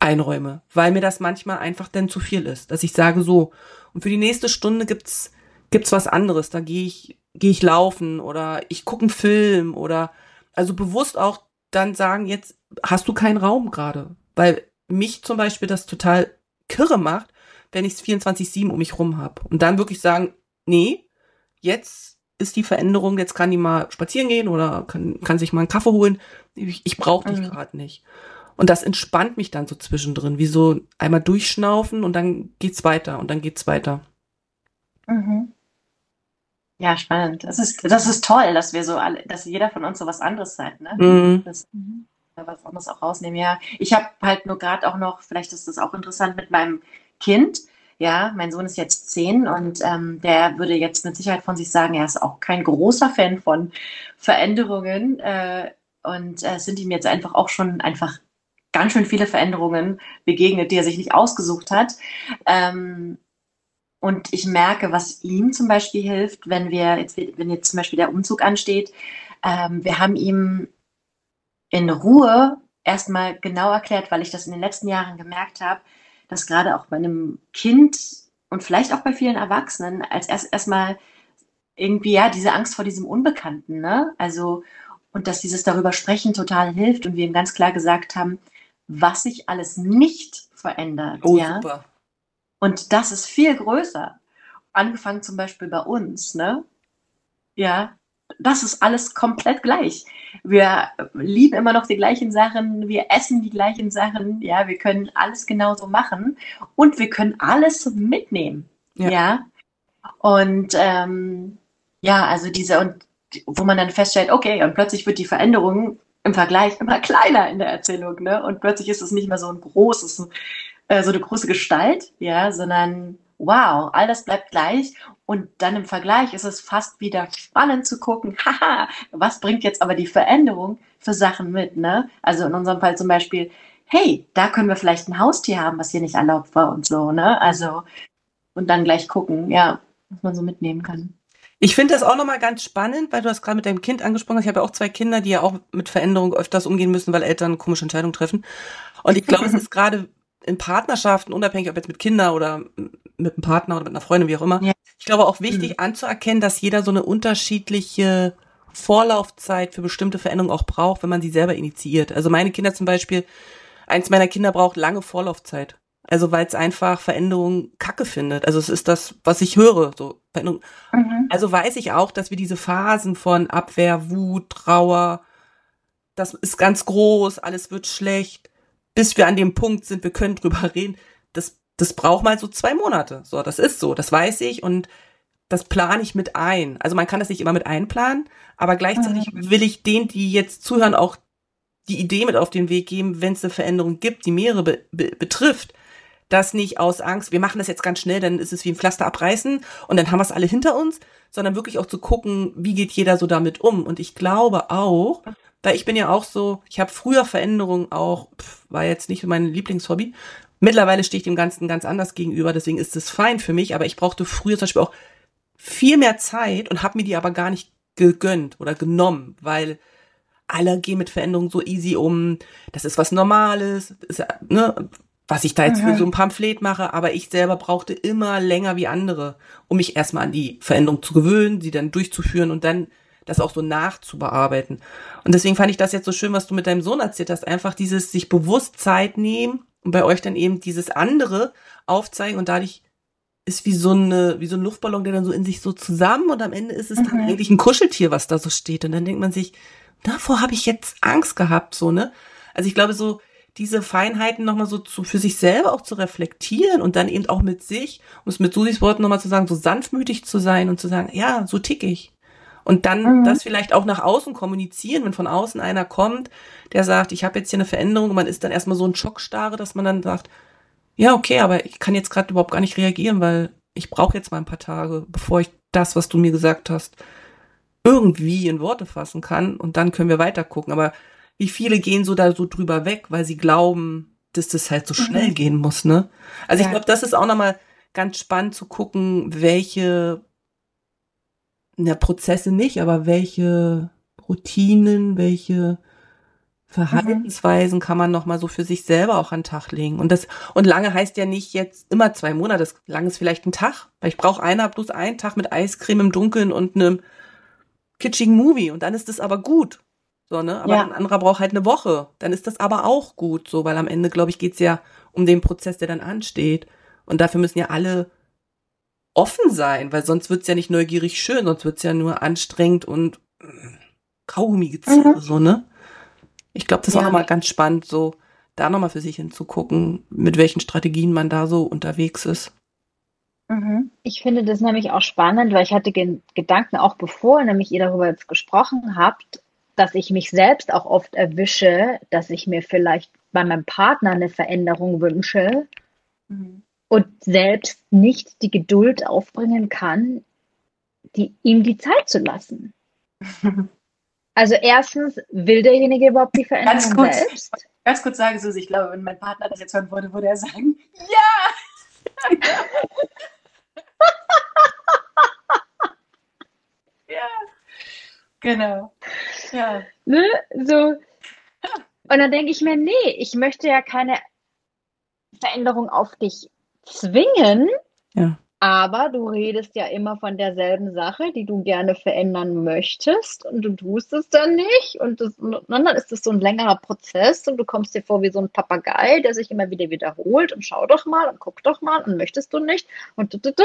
einräume, weil mir das manchmal einfach dann zu viel ist, dass ich sage so, und für die nächste Stunde gibt's gibt's was anderes, da gehe ich gehe ich laufen oder ich gucke einen Film oder also bewusst auch dann sagen, jetzt hast du keinen Raum gerade, weil mich zum Beispiel das total kirre macht, wenn ich es 24/7 um mich rum habe und dann wirklich sagen, nee, jetzt ist die Veränderung, jetzt kann die mal spazieren gehen oder kann, kann sich mal einen Kaffee holen. Ich, ich brauche dich mhm. gerade nicht. Und das entspannt mich dann so zwischendrin, wie so einmal durchschnaufen und dann geht's weiter und dann geht's weiter. Mhm. Ja, spannend. Das ist, das ist toll, dass wir so alle, dass jeder von uns so was anderes seid, ne? Mhm. Das, was anderes auch rausnehmen. Ja, ich habe halt nur gerade auch noch, vielleicht ist das auch interessant mit meinem Kind. Ja, mein Sohn ist jetzt zehn und ähm, der würde jetzt mit Sicherheit von sich sagen, er ist auch kein großer Fan von Veränderungen. Äh, und äh, sind ihm jetzt einfach auch schon einfach ganz schön viele Veränderungen begegnet, die er sich nicht ausgesucht hat. Ähm, und ich merke, was ihm zum Beispiel hilft, wenn wir jetzt, wenn jetzt zum Beispiel der Umzug ansteht, ähm, wir haben ihm in Ruhe erstmal genau erklärt, weil ich das in den letzten Jahren gemerkt habe, dass gerade auch bei einem Kind und vielleicht auch bei vielen Erwachsenen als erst erstmal irgendwie ja diese Angst vor diesem Unbekannten, ne? Also und dass dieses darüber sprechen total hilft und wir ihm ganz klar gesagt haben, was sich alles nicht verändert, oh, ja. Super. Und das ist viel größer. Angefangen zum Beispiel bei uns, ne? Ja, das ist alles komplett gleich. Wir lieben immer noch die gleichen Sachen, wir essen die gleichen Sachen, ja, wir können alles genauso machen und wir können alles mitnehmen, ja. ja? Und ähm, ja, also diese und wo man dann feststellt, okay, und plötzlich wird die Veränderung im Vergleich immer kleiner in der Erzählung, ne? Und plötzlich ist es nicht mehr so ein großes, äh, so eine große Gestalt, ja, sondern wow, all das bleibt gleich. Und dann im Vergleich ist es fast wieder spannend zu gucken, haha, was bringt jetzt aber die Veränderung für Sachen mit, ne? Also in unserem Fall zum Beispiel, hey, da können wir vielleicht ein Haustier haben, was hier nicht erlaubt war und so, ne? Also, und dann gleich gucken, ja, was man so mitnehmen kann. Ich finde das auch nochmal ganz spannend, weil du das gerade mit deinem Kind angesprochen hast. Ich habe ja auch zwei Kinder, die ja auch mit Veränderungen öfters umgehen müssen, weil Eltern komische Entscheidungen treffen. Und ich glaube, es ist gerade in Partnerschaften, unabhängig ob jetzt mit Kindern oder mit einem Partner oder mit einer Freundin, wie auch immer. Ja. Ich glaube auch wichtig mhm. anzuerkennen, dass jeder so eine unterschiedliche Vorlaufzeit für bestimmte Veränderungen auch braucht, wenn man sie selber initiiert. Also meine Kinder zum Beispiel, eins meiner Kinder braucht lange Vorlaufzeit. Also weil es einfach Veränderungen kacke findet. Also es ist das, was ich höre. So Veränderung. Mhm. Also weiß ich auch, dass wir diese Phasen von Abwehr, Wut, Trauer, das ist ganz groß, alles wird schlecht, bis wir an dem Punkt sind, wir können drüber reden. Das, das braucht mal so zwei Monate. So, das ist so, das weiß ich und das plane ich mit ein. Also man kann das nicht immer mit einplanen, aber gleichzeitig mhm. will ich denen, die jetzt zuhören, auch die Idee mit auf den Weg geben, wenn es eine Veränderung gibt, die mehrere be be betrifft, das nicht aus Angst, wir machen das jetzt ganz schnell, dann ist es wie ein Pflaster abreißen und dann haben wir es alle hinter uns, sondern wirklich auch zu gucken, wie geht jeder so damit um. Und ich glaube auch, weil ich bin ja auch so, ich habe früher Veränderungen auch, pff, war jetzt nicht mein Lieblingshobby. Mittlerweile stehe ich dem Ganzen ganz anders gegenüber, deswegen ist es fein für mich, aber ich brauchte früher zum Beispiel auch viel mehr Zeit und habe mir die aber gar nicht gegönnt oder genommen, weil alle gehen mit Veränderungen so easy um. Das ist was Normales, ist, ne, was ich da jetzt für mhm. so ein Pamphlet mache, aber ich selber brauchte immer länger wie andere, um mich erstmal an die Veränderung zu gewöhnen, sie dann durchzuführen und dann das auch so nachzubearbeiten. Und deswegen fand ich das jetzt so schön, was du mit deinem Sohn erzählt hast, einfach dieses sich bewusst Zeit nehmen und bei euch dann eben dieses andere aufzeigen und dadurch ist wie so eine, wie so ein Luftballon, der dann so in sich so zusammen und am Ende ist es mhm. dann eigentlich ein Kuscheltier, was da so steht. Und dann denkt man sich, davor habe ich jetzt Angst gehabt, so, ne? Also ich glaube, so diese Feinheiten nochmal so zu, für sich selber auch zu reflektieren und dann eben auch mit sich, um es mit Susis Worten nochmal zu sagen, so sanftmütig zu sein und zu sagen, ja, so tick ich. Und dann mhm. das vielleicht auch nach außen kommunizieren, wenn von außen einer kommt, der sagt, ich habe jetzt hier eine Veränderung und man ist dann erstmal so ein Schockstarre, dass man dann sagt, ja, okay, aber ich kann jetzt gerade überhaupt gar nicht reagieren, weil ich brauche jetzt mal ein paar Tage, bevor ich das, was du mir gesagt hast, irgendwie in Worte fassen kann und dann können wir weiter gucken. Aber wie viele gehen so da so drüber weg, weil sie glauben, dass das halt so schnell mhm. gehen muss, ne? Also ja. ich glaube, das ist auch nochmal ganz spannend zu gucken, welche ja, Prozesse nicht, aber welche Routinen, welche Verhaltensweisen mhm. kann man noch mal so für sich selber auch an den Tag legen. Und das und lange heißt ja nicht jetzt immer zwei Monate. Das lang ist vielleicht ein Tag, weil ich brauche einer bloß einen Tag mit Eiscreme im Dunkeln und einem kitschigen Movie und dann ist das aber gut. So, ne? Aber ja. ein anderer braucht halt eine Woche. Dann ist das aber auch gut, so, weil am Ende, glaube ich, geht's ja um den Prozess, der dann ansteht. Und dafür müssen ja alle offen sein, weil sonst wird's ja nicht neugierig schön, sonst wird's ja nur anstrengend und äh, Kaugummi gezerre, mhm. so, ne? Ich glaube, das ist ja. auch nochmal ganz spannend, so da nochmal für sich hinzugucken, mit welchen Strategien man da so unterwegs ist. Mhm. Ich finde das nämlich auch spannend, weil ich hatte den Gedanken auch bevor, nämlich ihr darüber jetzt gesprochen habt, dass ich mich selbst auch oft erwische, dass ich mir vielleicht bei meinem Partner eine Veränderung wünsche mhm. Und selbst nicht die Geduld aufbringen kann, die, ihm die Zeit zu lassen. Also erstens, will derjenige überhaupt die Veränderung ganz kurz, selbst? Ganz kurz sagen, Susi, ich glaube, wenn mein Partner das jetzt hören würde, würde er sagen, ja! ja, genau. Ja. Ne? So. Und dann denke ich mir, nee, ich möchte ja keine Veränderung auf dich zwingen. Ja. Aber du redest ja immer von derselben Sache, die du gerne verändern möchtest und du tust es dann nicht. Und, das, und dann ist es so ein längerer Prozess und du kommst dir vor wie so ein Papagei, der sich immer wieder wiederholt und schau doch mal und guck doch mal und möchtest du nicht. Und, und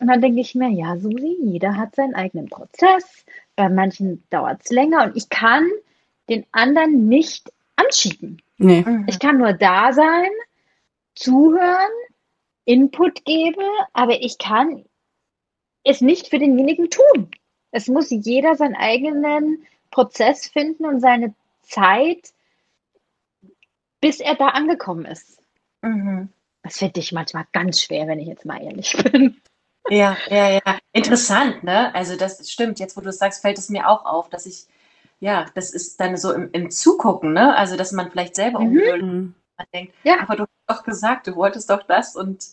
dann denke ich mir, ja, Susi, jeder hat seinen eigenen Prozess. Bei manchen dauert es länger und ich kann den anderen nicht anschieben. Nee. Ich kann nur da sein, zuhören Input gebe, aber ich kann es nicht für denjenigen tun. Es muss jeder seinen eigenen Prozess finden und seine Zeit, bis er da angekommen ist. Mhm. Das finde ich manchmal ganz schwer, wenn ich jetzt mal ehrlich bin. Ja, ja, ja. Interessant, ne? Also das stimmt. Jetzt, wo du es sagst, fällt es mir auch auf, dass ich, ja, das ist dann so im, im Zugucken, ne? Also dass man vielleicht selber mhm. man denkt, ja. aber du doch gesagt, du wolltest doch das und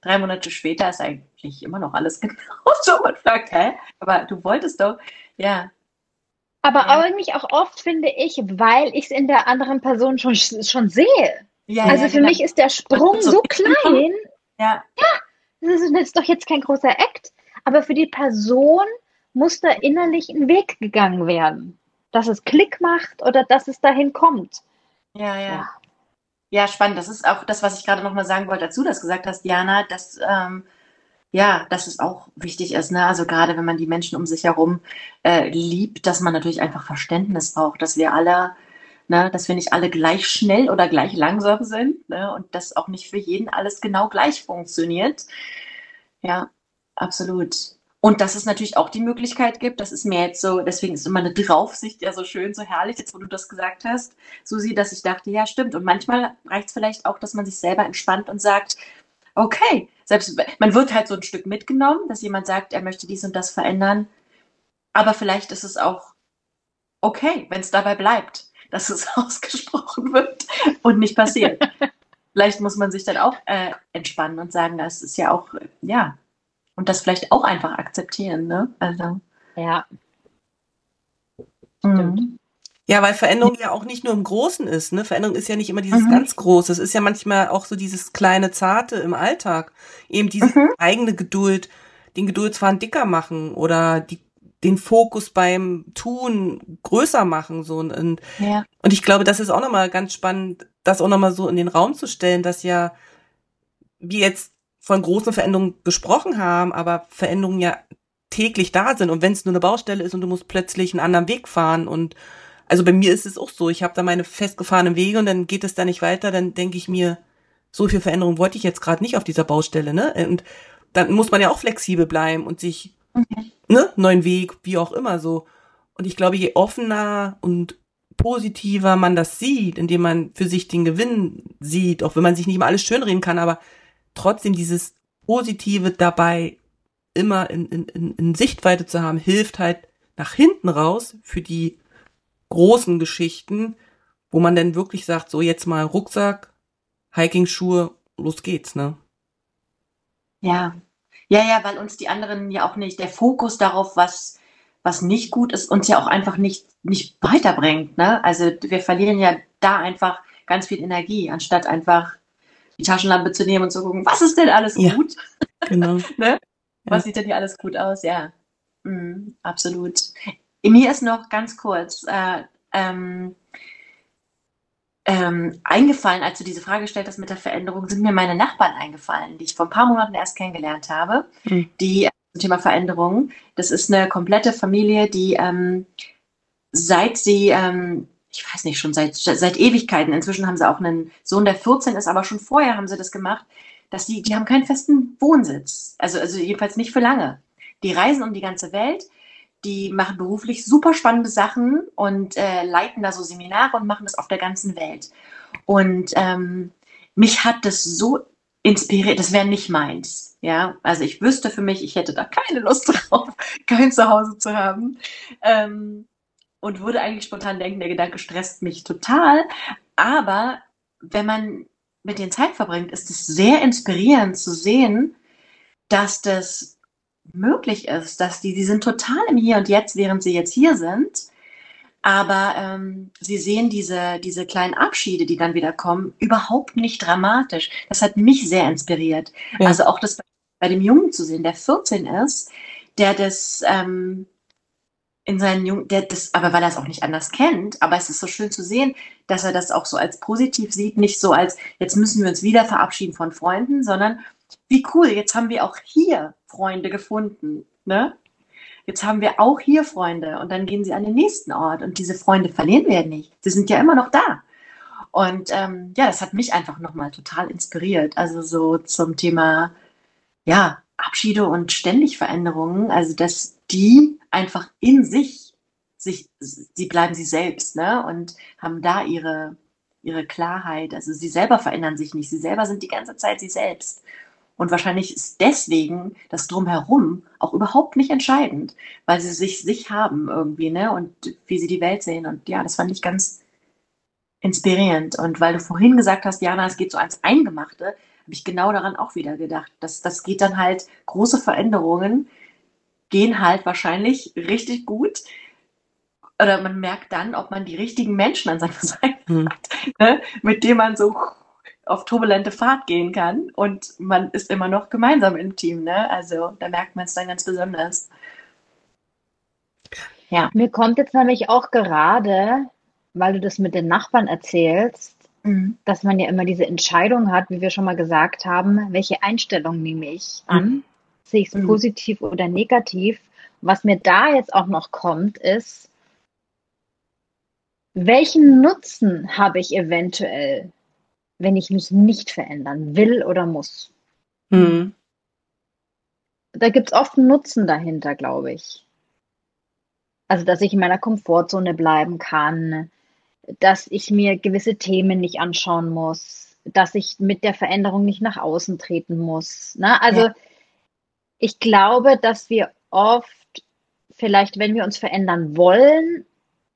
drei Monate später ist eigentlich immer noch alles genau so. Man fragt, hä? Aber du wolltest doch, ja. Aber ja. eigentlich auch oft finde ich, weil ich es in der anderen Person schon, schon sehe. Ja, also ja, für genau. mich ist der Sprung so, so klein. Ja. Ja, das ist, das ist doch jetzt kein großer Act. Aber für die Person muss da innerlich ein Weg gegangen werden. Dass es Klick macht oder dass es dahin kommt. Ja, ja. Ja, spannend. Das ist auch das, was ich gerade nochmal sagen wollte, dazu das gesagt hast, Diana, dass ähm, ja, dass es auch wichtig ist, ne? Also gerade wenn man die Menschen um sich herum äh, liebt, dass man natürlich einfach Verständnis braucht, dass wir alle, ne, dass wir nicht alle gleich schnell oder gleich langsam sind, ne? Und dass auch nicht für jeden alles genau gleich funktioniert. Ja, absolut. Und dass es natürlich auch die Möglichkeit gibt, das ist mir jetzt so, deswegen ist immer eine Draufsicht ja so schön, so herrlich, jetzt wo du das gesagt hast, Susi, dass ich dachte, ja, stimmt. Und manchmal reicht es vielleicht auch, dass man sich selber entspannt und sagt, okay, selbst man wird halt so ein Stück mitgenommen, dass jemand sagt, er möchte dies und das verändern. Aber vielleicht ist es auch okay, wenn es dabei bleibt, dass es ausgesprochen wird und nicht passiert. vielleicht muss man sich dann auch äh, entspannen und sagen, das ist ja auch, ja, und das vielleicht auch einfach akzeptieren, ne? Also. Ja. Mhm. Ja, weil Veränderung ja auch nicht nur im Großen ist, ne? Veränderung ist ja nicht immer dieses mhm. ganz Große. Es ist ja manchmal auch so dieses kleine Zarte im Alltag. Eben diese mhm. eigene Geduld, den Geduldsfaden dicker machen oder die, den Fokus beim Tun größer machen, so. Und, ja. und ich glaube, das ist auch nochmal ganz spannend, das auch nochmal so in den Raum zu stellen, dass ja, wir jetzt von großen Veränderungen gesprochen haben, aber Veränderungen ja täglich da sind. Und wenn es nur eine Baustelle ist und du musst plötzlich einen anderen Weg fahren und also bei mir ist es auch so, ich habe da meine festgefahrenen Wege und dann geht es da nicht weiter, dann denke ich mir, so viel Veränderung wollte ich jetzt gerade nicht auf dieser Baustelle, ne? Und dann muss man ja auch flexibel bleiben und sich, okay. ne, neuen Weg, wie auch immer so. Und ich glaube, je offener und positiver man das sieht, indem man für sich den Gewinn sieht, auch wenn man sich nicht immer alles schönreden kann, aber trotzdem dieses Positive dabei immer in, in, in, Sichtweite zu haben, hilft halt nach hinten raus für die großen Geschichten, wo man dann wirklich sagt, so jetzt mal Rucksack, Hiking-Schuhe, los geht's, ne? Ja. Ja, ja, weil uns die anderen ja auch nicht, der Fokus darauf, was, was nicht gut ist, uns ja auch einfach nicht, nicht weiterbringt, ne? Also wir verlieren ja da einfach ganz viel Energie, anstatt einfach die Taschenlampe zu nehmen und zu gucken, was ist denn alles gut? Ja, genau. ne? Was ja. sieht denn hier alles gut aus? Ja, mhm, absolut. Mir ist noch ganz kurz äh, ähm, ähm, eingefallen, als du diese Frage gestellt hast mit der Veränderung, sind mir meine Nachbarn eingefallen, die ich vor ein paar Monaten erst kennengelernt habe, mhm. die äh, zum Thema Veränderung. Das ist eine komplette Familie, die ähm, seit sie ähm, ich weiß nicht, schon seit, seit Ewigkeiten. Inzwischen haben sie auch einen Sohn, der 14 ist, aber schon vorher haben sie das gemacht, dass die, die haben keinen festen Wohnsitz. Also, also jedenfalls nicht für lange. Die reisen um die ganze Welt, die machen beruflich super spannende Sachen und äh, leiten da so Seminare und machen das auf der ganzen Welt. Und ähm, mich hat das so inspiriert, das wäre nicht meins. Ja, also ich wüsste für mich, ich hätte da keine Lust drauf, kein Zuhause zu haben. Ähm, und würde eigentlich spontan denken, der Gedanke stresst mich total. Aber wenn man mit den Zeit verbringt, ist es sehr inspirierend zu sehen, dass das möglich ist, dass die, die sind total im Hier und Jetzt, während sie jetzt hier sind. Aber ähm, sie sehen diese, diese kleinen Abschiede, die dann wieder kommen, überhaupt nicht dramatisch. Das hat mich sehr inspiriert. Ja. Also auch das bei dem Jungen zu sehen, der 14 ist, der das ähm, in seinen Jungen, der das, aber weil er es auch nicht anders kennt, aber es ist so schön zu sehen, dass er das auch so als positiv sieht, nicht so als, jetzt müssen wir uns wieder verabschieden von Freunden, sondern wie cool, jetzt haben wir auch hier Freunde gefunden, ne? Jetzt haben wir auch hier Freunde und dann gehen sie an den nächsten Ort und diese Freunde verlieren wir nicht. Sie sind ja immer noch da. Und ähm, ja, das hat mich einfach nochmal total inspiriert. Also so zum Thema, ja, Abschiede und ständig Veränderungen. Also, dass die einfach in sich, sich, sie bleiben sie selbst, ne? Und haben da ihre, ihre Klarheit. Also sie selber verändern sich nicht. Sie selber sind die ganze Zeit sie selbst. Und wahrscheinlich ist deswegen das Drumherum auch überhaupt nicht entscheidend, weil sie sich sich haben irgendwie, ne? Und wie sie die Welt sehen. Und ja, das fand ich ganz inspirierend. Und weil du vorhin gesagt hast, Jana, es geht so ans Eingemachte, habe ich genau daran auch wieder gedacht. Das, das geht dann halt, große Veränderungen gehen halt wahrscheinlich richtig gut. Oder man merkt dann, ob man die richtigen Menschen an seiner Seite mhm. hat, ne? mit denen man so auf turbulente Fahrt gehen kann und man ist immer noch gemeinsam im Team. Ne? Also da merkt man es dann ganz besonders. Ja. Mir kommt jetzt nämlich auch gerade, weil du das mit den Nachbarn erzählst, mhm. dass man ja immer diese Entscheidung hat, wie wir schon mal gesagt haben, welche Einstellung nehme ich an? Sehe ich es mhm. positiv oder negativ? Was mir da jetzt auch noch kommt, ist, welchen Nutzen habe ich eventuell, wenn ich mich nicht verändern will oder muss? Mhm. Da gibt es oft einen Nutzen dahinter, glaube ich. Also, dass ich in meiner Komfortzone bleiben kann, dass ich mir gewisse Themen nicht anschauen muss, dass ich mit der Veränderung nicht nach außen treten muss. Ne? Also, ja. Ich glaube, dass wir oft vielleicht, wenn wir uns verändern wollen,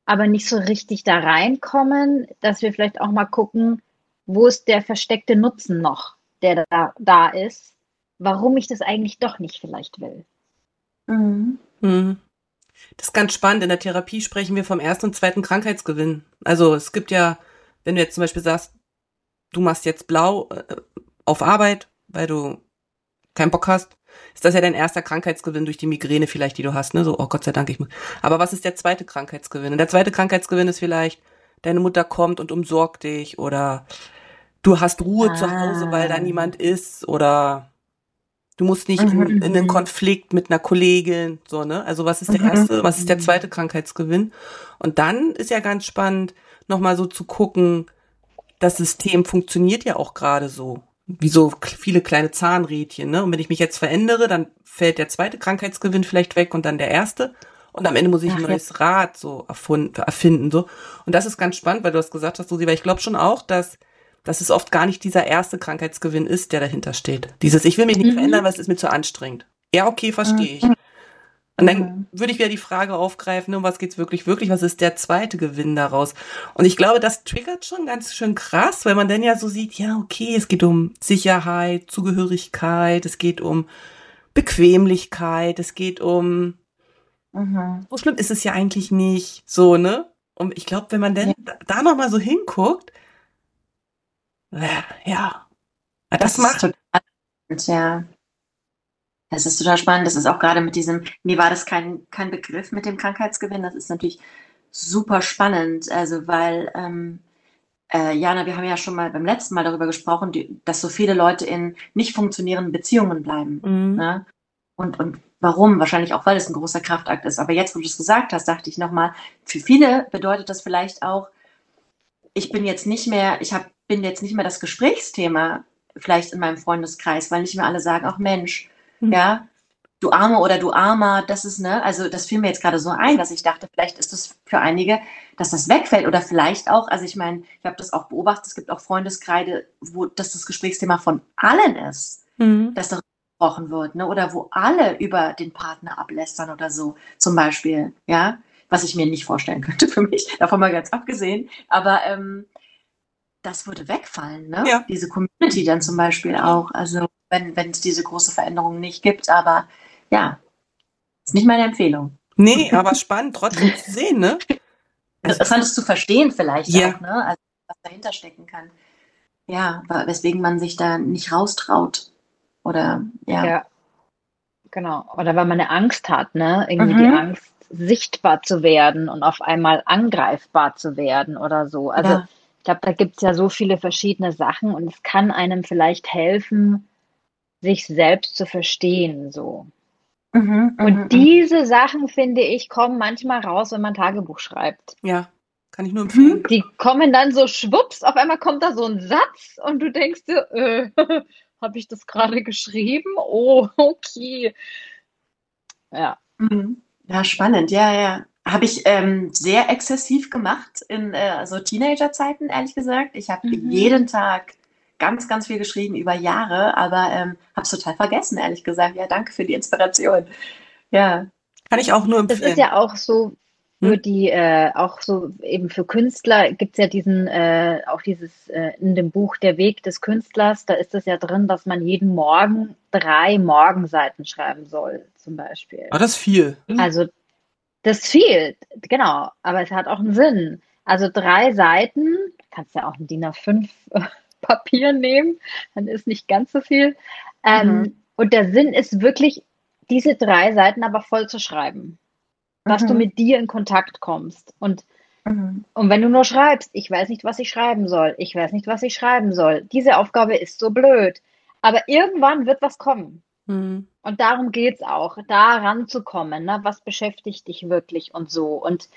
aber nicht so richtig da reinkommen, dass wir vielleicht auch mal gucken, wo ist der versteckte Nutzen noch, der da, da ist, warum ich das eigentlich doch nicht vielleicht will. Mhm. Mhm. Das ist ganz spannend. In der Therapie sprechen wir vom ersten und zweiten Krankheitsgewinn. Also es gibt ja, wenn du jetzt zum Beispiel sagst, du machst jetzt blau äh, auf Arbeit, weil du keinen Bock hast, ist das ja dein erster Krankheitsgewinn durch die Migräne vielleicht, die du hast, ne? So, oh Gott sei Dank, ich muss. Aber was ist der zweite Krankheitsgewinn? Und der zweite Krankheitsgewinn ist vielleicht, deine Mutter kommt und umsorgt dich oder du hast Ruhe ah. zu Hause, weil da niemand ist oder du musst nicht in, in einen mhm. Konflikt mit einer Kollegin, so, ne? Also was ist der mhm. erste, was ist der zweite Krankheitsgewinn? Und dann ist ja ganz spannend, nochmal so zu gucken, das System funktioniert ja auch gerade so wie so viele kleine Zahnrädchen, ne? Und wenn ich mich jetzt verändere, dann fällt der zweite Krankheitsgewinn vielleicht weg und dann der erste. Und am Ende muss ich Ach, ein neues ja. Rad so erfunden, erfinden, so. Und das ist ganz spannend, weil du hast gesagt hast, Susi, weil ich glaube schon auch, dass, dass es oft gar nicht dieser erste Krankheitsgewinn ist, der dahinter steht. Dieses, ich will mich nicht mhm. verändern, weil es ist mir zu anstrengend. Ja, okay, verstehe ich. Und dann mhm. würde ich wieder die Frage aufgreifen, um was geht's wirklich, wirklich, was ist der zweite Gewinn daraus? Und ich glaube, das triggert schon ganz schön krass, weil man dann ja so sieht, ja, okay, es geht um Sicherheit, Zugehörigkeit, es geht um Bequemlichkeit, es geht um, mhm. so schlimm ist es ja eigentlich nicht, so, ne? Und ich glaube, wenn man dann ja. da nochmal so hinguckt, äh, ja, das, das macht. Ja. Das ist total spannend. Das ist auch gerade mit diesem, mir war das kein, kein Begriff mit dem Krankheitsgewinn. Das ist natürlich super spannend. Also, weil, ähm, äh, Jana, wir haben ja schon mal beim letzten Mal darüber gesprochen, die, dass so viele Leute in nicht funktionierenden Beziehungen bleiben. Mhm. Ne? Und, und warum? Wahrscheinlich auch, weil es ein großer Kraftakt ist. Aber jetzt, wo du es gesagt hast, dachte ich nochmal, für viele bedeutet das vielleicht auch, ich bin jetzt nicht mehr, ich hab, bin jetzt nicht mehr das Gesprächsthema vielleicht in meinem Freundeskreis, weil nicht mehr alle sagen, ach Mensch, Mhm. Ja, du Arme oder du Armer, das ist, ne, also das fiel mir jetzt gerade so ein, dass ich dachte, vielleicht ist das für einige, dass das wegfällt oder vielleicht auch, also ich meine, ich habe das auch beobachtet, es gibt auch Freundeskreide, wo das das Gesprächsthema von allen ist, mhm. dass darüber gesprochen wird, ne, oder wo alle über den Partner ablästern oder so, zum Beispiel, ja, was ich mir nicht vorstellen könnte für mich, davon mal ganz abgesehen, aber ähm, das würde wegfallen, ne? Ja. Diese Community dann zum Beispiel auch, also wenn wenn es diese große Veränderung nicht gibt. Aber ja, ist nicht meine Empfehlung. Nee, aber spannend trotzdem zu sehen, ne? Also, Interessant es zu verstehen vielleicht ja. auch, ne? Also was dahinter stecken kann. Ja, weswegen man sich da nicht raustraut. Oder ja. ja. Genau. Oder weil man eine Angst hat, ne? Irgendwie mhm. die Angst, sichtbar zu werden und auf einmal angreifbar zu werden oder so. Also ja. ich glaube, da gibt es ja so viele verschiedene Sachen und es kann einem vielleicht helfen, sich selbst zu verstehen, so. Mhm, und mhm, mhm. diese Sachen, finde ich, kommen manchmal raus, wenn man Tagebuch schreibt. Ja, kann ich nur empfehlen. Die kommen dann so schwupps, auf einmal kommt da so ein Satz und du denkst dir, äh, habe ich das gerade geschrieben? Oh, okay. Ja. Mhm. Ja, spannend, ja, ja. Habe ich ähm, sehr exzessiv gemacht in äh, so Teenagerzeiten, ehrlich gesagt. Ich habe mhm. jeden Tag ganz, ganz viel geschrieben über Jahre, aber ähm, habe es total vergessen, ehrlich gesagt. Ja, danke für die Inspiration. Ja. Kann ich auch nur empfehlen. Das ist ja auch so für hm? die, äh, auch so eben für Künstler gibt es ja diesen, äh, auch dieses äh, in dem Buch Der Weg des Künstlers, da ist es ja drin, dass man jeden Morgen drei Morgenseiten schreiben soll, zum Beispiel. Ah, das ist viel. Also das viel, genau, aber es hat auch einen Sinn. Also drei Seiten, kannst ja auch ein DIN A5 Papier nehmen, dann ist nicht ganz so viel. Ähm, mhm. Und der Sinn ist wirklich, diese drei Seiten aber voll zu schreiben, dass mhm. du mit dir in Kontakt kommst. Und Mhm. Und wenn du nur schreibst, ich weiß nicht, was ich schreiben soll, ich weiß nicht, was ich schreiben soll, diese Aufgabe ist so blöd. Aber irgendwann wird was kommen. Mhm. Und darum geht es auch, da ranzukommen. Ne? Was beschäftigt dich wirklich und so. Und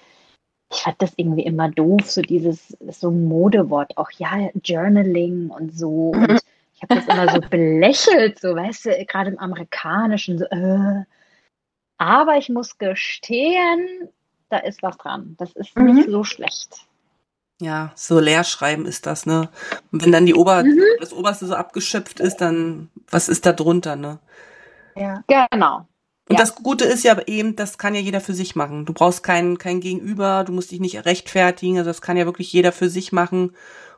ich fand das irgendwie immer doof, so dieses so Modewort, auch ja, Journaling und so. Und mhm. ich habe das immer so belächelt, so weißt du, gerade im Amerikanischen, so, äh. aber ich muss gestehen, da ist was dran. Das ist mhm. nicht so schlecht. Ja, so Leerschreiben ist das, ne? Und wenn dann die Ober mhm. das Oberste so abgeschöpft ist, dann was ist da drunter, ne? Ja. Genau. Und ja. das Gute ist ja eben, das kann ja jeder für sich machen. Du brauchst kein, kein Gegenüber, du musst dich nicht rechtfertigen. Also das kann ja wirklich jeder für sich machen,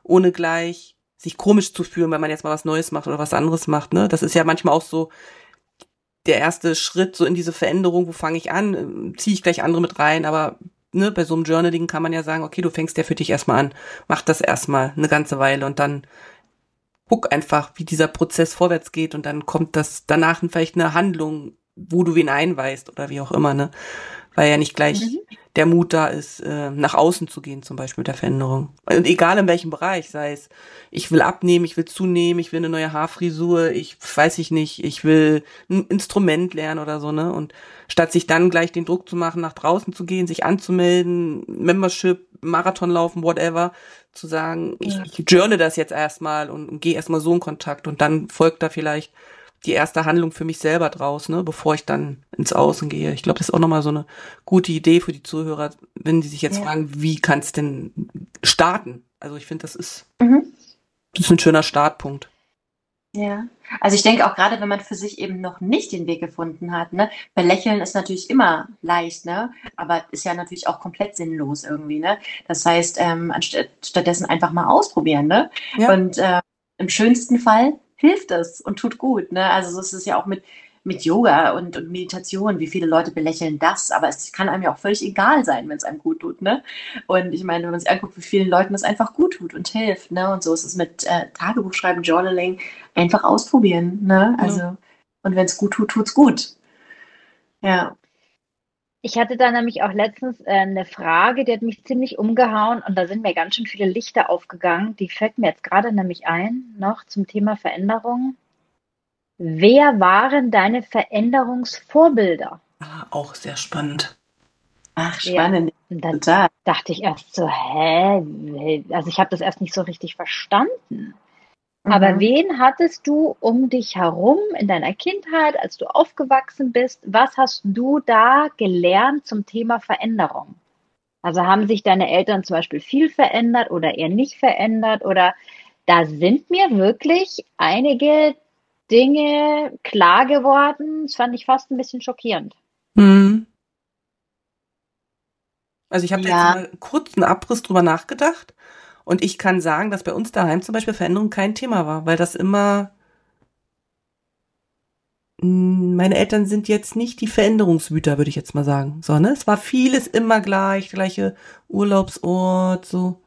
ohne gleich sich komisch zu fühlen, wenn man jetzt mal was Neues macht oder was anderes macht. Ne? Das ist ja manchmal auch so der erste Schritt so in diese Veränderung. Wo fange ich an? Ziehe ich gleich andere mit rein? Aber ne, bei so einem Journaling kann man ja sagen, okay, du fängst ja für dich erstmal an, mach das erstmal eine ganze Weile und dann guck einfach, wie dieser Prozess vorwärts geht und dann kommt das danach vielleicht eine Handlung wo du wen einweist oder wie auch immer, ne? Weil ja nicht gleich mhm. der Mut da ist, äh, nach außen zu gehen, zum Beispiel mit der Veränderung. Und egal in welchem Bereich, sei es, ich will abnehmen, ich will zunehmen, ich will eine neue Haarfrisur, ich weiß ich nicht, ich will ein Instrument lernen oder so, ne? Und statt sich dann gleich den Druck zu machen, nach draußen zu gehen, sich anzumelden, Membership, Marathon laufen, whatever, zu sagen, ich, ich journal das jetzt erstmal und, und gehe erstmal so in Kontakt und dann folgt da vielleicht die erste Handlung für mich selber draus, ne, bevor ich dann ins Außen gehe. Ich glaube, das ist auch nochmal so eine gute Idee für die Zuhörer, wenn die sich jetzt ja. fragen, wie kann es denn starten? Also ich finde, das ist, mhm. das ist ein schöner Startpunkt. Ja, also ich denke auch gerade, wenn man für sich eben noch nicht den Weg gefunden hat, ne, belächeln ist natürlich immer leicht, ne, aber ist ja natürlich auch komplett sinnlos irgendwie, ne. Das heißt, ähm, anstatt, stattdessen einfach mal ausprobieren, ne. Ja. Und äh, im schönsten Fall hilft es und tut gut. Ne? Also so ist es ja auch mit, mit Yoga und, und Meditation. Wie viele Leute belächeln das? Aber es kann einem ja auch völlig egal sein, wenn es einem gut tut. Ne? Und ich meine, wenn man sich anguckt, wie vielen Leuten das einfach gut tut und hilft. Ne? Und so ist es mit äh, Tagebuchschreiben, Journaling, einfach ausprobieren. Ne? Also, ja. und wenn es gut tut, tut's gut. Ja. Ich hatte da nämlich auch letztens äh, eine Frage, die hat mich ziemlich umgehauen und da sind mir ganz schön viele Lichter aufgegangen. Die fällt mir jetzt gerade nämlich ein, noch zum Thema Veränderung. Wer waren deine Veränderungsvorbilder? Ah, auch sehr spannend. Ach, spannend. Ja. dann Total. dachte ich erst so, hä? Also ich habe das erst nicht so richtig verstanden. Aber mhm. wen hattest du um dich herum in deiner Kindheit, als du aufgewachsen bist? Was hast du da gelernt zum Thema Veränderung? Also haben sich deine Eltern zum Beispiel viel verändert oder eher nicht verändert? Oder da sind mir wirklich einige Dinge klar geworden. Das fand ich fast ein bisschen schockierend. Mhm. Also ich habe ja. jetzt mal kurz einen Abriss drüber nachgedacht und ich kann sagen, dass bei uns daheim zum Beispiel Veränderung kein Thema war, weil das immer hm, meine Eltern sind jetzt nicht die Veränderungswüter, würde ich jetzt mal sagen. So, ne? Es war vieles immer gleich, gleiche Urlaubsort, so.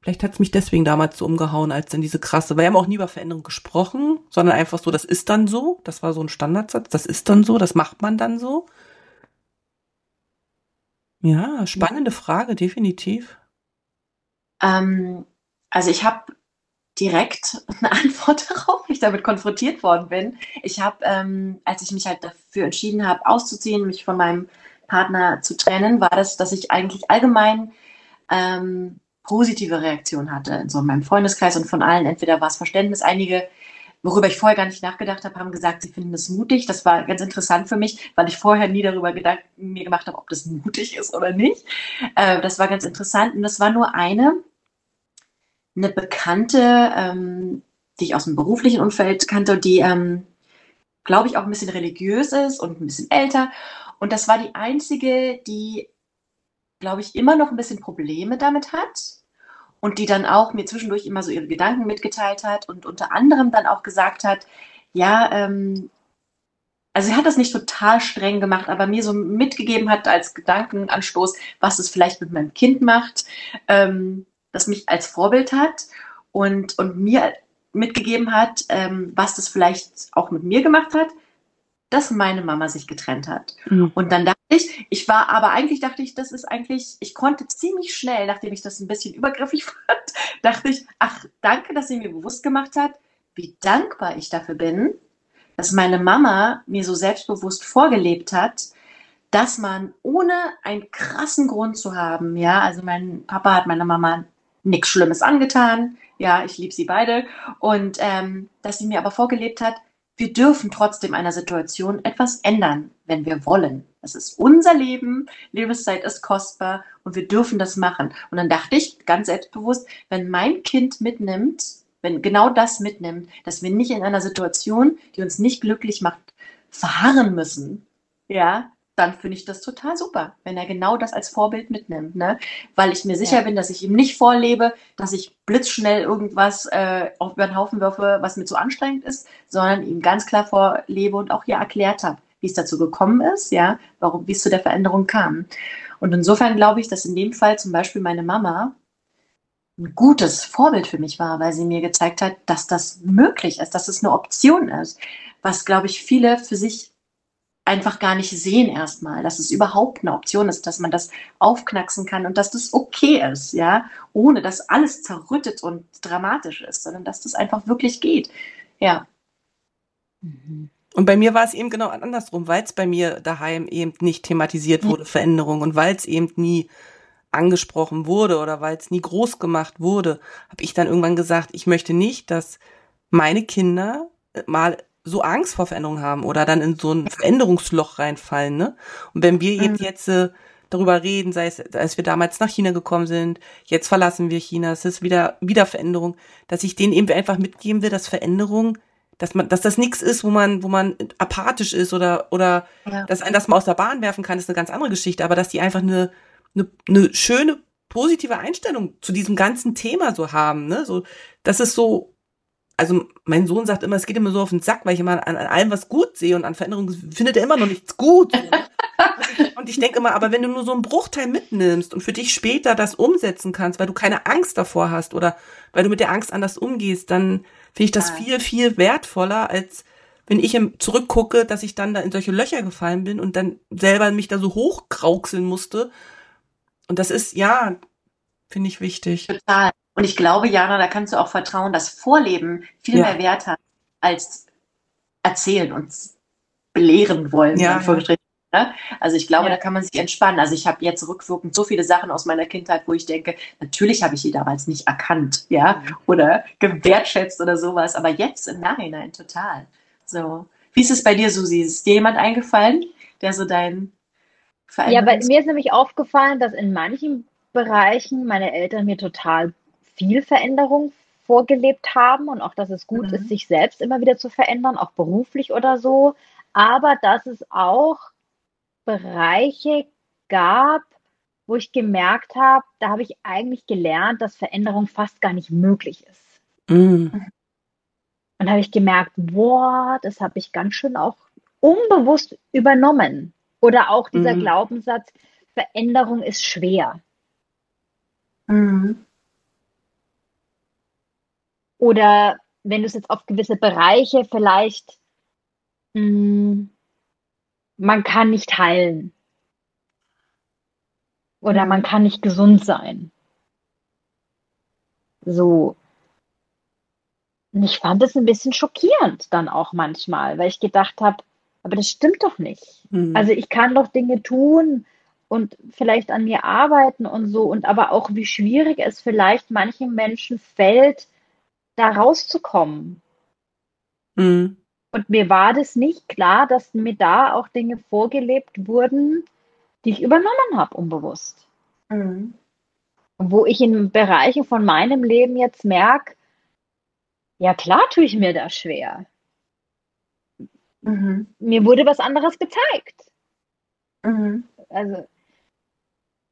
Vielleicht hat es mich deswegen damals so umgehauen, als dann diese krasse, weil wir haben auch nie über Veränderung gesprochen, sondern einfach so, das ist dann so. Das war so ein Standardsatz, das ist dann so, das macht man dann so. Ja, spannende Frage, definitiv. Ähm, also ich habe direkt eine Antwort darauf, wie ich damit konfrontiert worden bin. Ich habe, ähm, als ich mich halt dafür entschieden habe, auszuziehen, mich von meinem Partner zu trennen, war das, dass ich eigentlich allgemein ähm, positive Reaktionen hatte in so meinem Freundeskreis und von allen. Entweder war es Verständnis, einige, worüber ich vorher gar nicht nachgedacht habe, haben gesagt, sie finden das mutig. Das war ganz interessant für mich, weil ich vorher nie darüber Gedanken mir gemacht habe, ob das mutig ist oder nicht. Äh, das war ganz interessant und das war nur eine, eine Bekannte, ähm, die ich aus dem beruflichen Umfeld kannte, die, ähm, glaube ich, auch ein bisschen religiös ist und ein bisschen älter. Und das war die einzige, die, glaube ich, immer noch ein bisschen Probleme damit hat und die dann auch mir zwischendurch immer so ihre Gedanken mitgeteilt hat und unter anderem dann auch gesagt hat, ja, ähm, also sie hat das nicht total streng gemacht, aber mir so mitgegeben hat als Gedankenanstoß, was es vielleicht mit meinem Kind macht. Ähm, das mich als Vorbild hat und, und mir mitgegeben hat, ähm, was das vielleicht auch mit mir gemacht hat. dass meine Mama sich getrennt hat. Mhm. Und dann dachte ich, ich war, aber eigentlich dachte ich, das ist eigentlich, ich konnte ziemlich schnell, nachdem ich das ein bisschen übergriffig fand, dachte ich, ach, danke, dass sie mir bewusst gemacht hat, wie dankbar ich dafür bin, dass meine Mama mir so selbstbewusst vorgelebt hat, dass man ohne einen krassen Grund zu haben, ja, also mein Papa hat meiner Mama nichts Schlimmes angetan, ja, ich liebe sie beide, und ähm, dass sie mir aber vorgelebt hat, wir dürfen trotzdem einer Situation etwas ändern, wenn wir wollen. Es ist unser Leben, Lebenszeit ist kostbar und wir dürfen das machen. Und dann dachte ich ganz selbstbewusst, wenn mein Kind mitnimmt, wenn genau das mitnimmt, dass wir nicht in einer Situation, die uns nicht glücklich macht, verharren müssen, ja, dann finde ich das total super, wenn er genau das als Vorbild mitnimmt, ne? Weil ich mir sicher ja. bin, dass ich ihm nicht vorlebe, dass ich blitzschnell irgendwas äh, auf über den Haufen werfe, was mir zu anstrengend ist, sondern ihm ganz klar vorlebe und auch hier erklärt habe, wie es dazu gekommen ist, ja, warum, wie es zu der Veränderung kam. Und insofern glaube ich, dass in dem Fall zum Beispiel meine Mama ein gutes Vorbild für mich war, weil sie mir gezeigt hat, dass das möglich ist, dass es eine Option ist, was, glaube ich, viele für sich einfach gar nicht sehen erstmal, dass es überhaupt eine Option ist, dass man das aufknacksen kann und dass das okay ist, ja, ohne dass alles zerrüttet und dramatisch ist, sondern dass das einfach wirklich geht. Ja. Mhm. Und bei mir war es eben genau andersrum, weil es bei mir daheim eben nicht thematisiert wurde, Veränderung, und weil es eben nie angesprochen wurde oder weil es nie groß gemacht wurde, habe ich dann irgendwann gesagt, ich möchte nicht, dass meine Kinder mal so Angst vor Veränderung haben oder dann in so ein Veränderungsloch reinfallen, ne? Und wenn wir eben mhm. jetzt äh, darüber reden, sei es, als wir damals nach China gekommen sind, jetzt verlassen wir China, es ist wieder, wieder Veränderung, dass ich denen eben einfach mitgeben will, dass Veränderung, dass man, dass das nichts ist, wo man, wo man apathisch ist oder, oder, ja. dass ein das mal aus der Bahn werfen kann, ist eine ganz andere Geschichte, aber dass die einfach eine, eine, eine schöne, positive Einstellung zu diesem ganzen Thema so haben, ne, so, das ist so, also mein Sohn sagt immer, es geht immer so auf den Sack, weil ich immer an, an allem was gut sehe und an Veränderungen findet er immer noch nichts gut. und ich denke immer, aber wenn du nur so einen Bruchteil mitnimmst und für dich später das umsetzen kannst, weil du keine Angst davor hast oder weil du mit der Angst anders umgehst, dann finde ich das viel, viel wertvoller, als wenn ich zurückgucke, dass ich dann da in solche Löcher gefallen bin und dann selber mich da so hochkrauxeln musste. Und das ist, ja, finde ich wichtig. Total. Und ich glaube, Jana, da kannst du auch vertrauen, dass Vorleben viel ja. mehr Wert hat als erzählen und belehren wollen. Ja. Ne? Also ich glaube, ja. da kann man sich entspannen. Also ich habe jetzt rückwirkend so viele Sachen aus meiner Kindheit, wo ich denke, natürlich habe ich die damals nicht erkannt, ja, mhm. oder gewertschätzt oder sowas, aber jetzt im Nachhinein total. So. Wie ist es bei dir, Susi? Ist dir jemand eingefallen, der so dein Ja, bei mir ist nämlich aufgefallen, dass in manchen Bereichen meine Eltern mir total viel Veränderung vorgelebt haben und auch, dass es gut mhm. ist, sich selbst immer wieder zu verändern, auch beruflich oder so. Aber dass es auch Bereiche gab, wo ich gemerkt habe, da habe ich eigentlich gelernt, dass Veränderung fast gar nicht möglich ist. Mhm. Und da habe ich gemerkt, boah, das habe ich ganz schön auch unbewusst übernommen. Oder auch dieser mhm. Glaubenssatz, Veränderung ist schwer. Mhm. Oder wenn du es jetzt auf gewisse Bereiche vielleicht, mh, hm, man kann nicht heilen. Oder man kann nicht gesund sein. So. Und ich fand es ein bisschen schockierend dann auch manchmal, weil ich gedacht habe, aber das stimmt doch nicht. Mhm. Also ich kann doch Dinge tun und vielleicht an mir arbeiten und so und aber auch wie schwierig es vielleicht manchen Menschen fällt, da rauszukommen. Mhm. Und mir war das nicht klar, dass mir da auch Dinge vorgelebt wurden, die ich übernommen habe, unbewusst. Mhm. Wo ich in Bereichen von meinem Leben jetzt merke, ja klar tue ich mir das schwer. Mhm. Mir wurde was anderes gezeigt. Mhm. Also,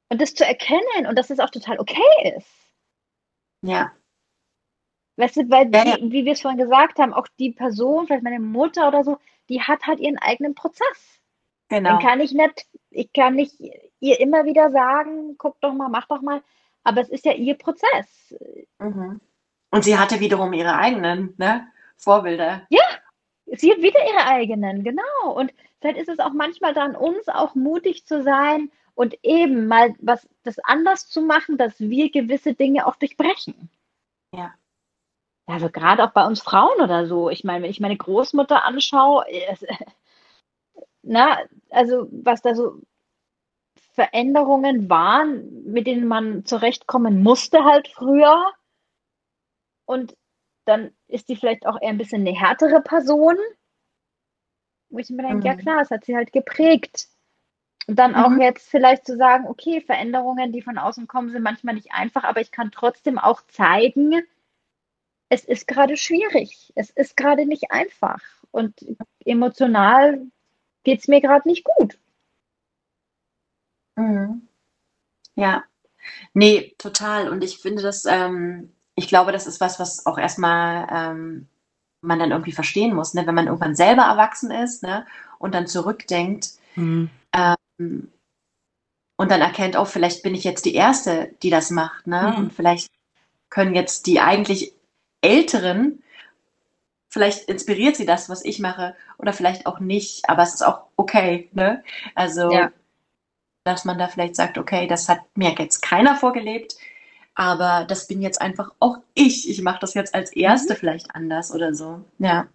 und das zu erkennen und dass es auch total okay ist. Ja. Weißt du, weil, ja, ja. Wie, wie wir es vorhin gesagt haben, auch die Person, vielleicht meine Mutter oder so, die hat halt ihren eigenen Prozess. Genau. Dann kann ich nicht, ich kann nicht ihr immer wieder sagen, guck doch mal, mach doch mal, aber es ist ja ihr Prozess. Mhm. Und sie hatte wiederum ihre eigenen ne, Vorbilder. Ja. sie hat wieder ihre eigenen, genau. Und vielleicht ist es auch manchmal dran, uns auch mutig zu sein und eben mal was das anders zu machen, dass wir gewisse Dinge auch durchbrechen. Ja. Also gerade auch bei uns Frauen oder so. Ich meine, wenn ich meine Großmutter anschaue, es, na, also was da so Veränderungen waren, mit denen man zurechtkommen musste halt früher. Und dann ist die vielleicht auch eher ein bisschen eine härtere Person. Wo ich mir denke, mhm. ja klar, es hat sie halt geprägt. Und dann mhm. auch jetzt vielleicht zu sagen, okay, Veränderungen, die von außen kommen, sind manchmal nicht einfach, aber ich kann trotzdem auch zeigen, es ist gerade schwierig. Es ist gerade nicht einfach. Und emotional geht es mir gerade nicht gut. Mhm. Ja, nee, total. Und ich finde das, ähm, ich glaube, das ist was, was auch erstmal ähm, man dann irgendwie verstehen muss, ne? wenn man irgendwann selber erwachsen ist ne? und dann zurückdenkt mhm. ähm, und dann erkennt, oh, vielleicht bin ich jetzt die Erste, die das macht. Ne? Mhm. Und vielleicht können jetzt die eigentlich Älteren, vielleicht inspiriert sie das, was ich mache, oder vielleicht auch nicht, aber es ist auch okay. Ne? Also, ja. dass man da vielleicht sagt, okay, das hat mir jetzt keiner vorgelebt, aber das bin jetzt einfach auch ich. Ich mache das jetzt als Erste mhm. vielleicht anders oder so. Ja.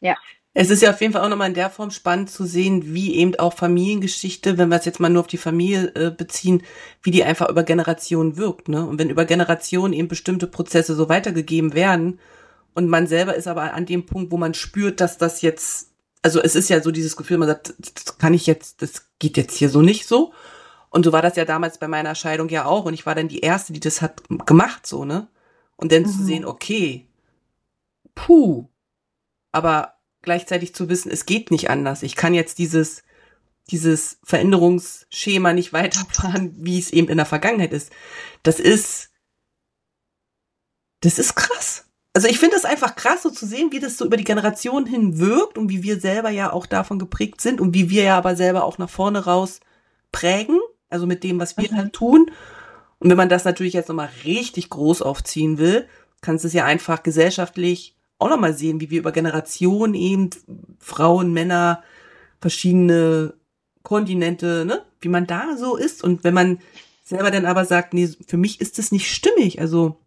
Ja. Es ist ja auf jeden Fall auch nochmal in der Form spannend zu sehen, wie eben auch Familiengeschichte, wenn wir es jetzt mal nur auf die Familie äh, beziehen, wie die einfach über Generationen wirkt. Ne? Und wenn über Generationen eben bestimmte Prozesse so weitergegeben werden und man selber ist aber an dem Punkt, wo man spürt, dass das jetzt, also es ist ja so dieses Gefühl, man sagt, das kann ich jetzt, das geht jetzt hier so nicht so. Und so war das ja damals bei meiner Scheidung ja auch. Und ich war dann die Erste, die das hat gemacht, so, ne? Und dann mhm. zu sehen, okay, puh, aber gleichzeitig zu wissen, es geht nicht anders. Ich kann jetzt dieses, dieses Veränderungsschema nicht weiterfahren, wie es eben in der Vergangenheit ist. Das ist, das ist krass. Also ich finde es einfach krass, so zu sehen, wie das so über die Generation hin wirkt und wie wir selber ja auch davon geprägt sind und wie wir ja aber selber auch nach vorne raus prägen, also mit dem, was wir mhm. halt tun. Und wenn man das natürlich jetzt nochmal richtig groß aufziehen will, kannst du es ja einfach gesellschaftlich auch nochmal sehen, wie wir über Generationen eben Frauen, Männer, verschiedene Kontinente, ne, wie man da so ist. Und wenn man selber dann aber sagt, nee, für mich ist das nicht stimmig, also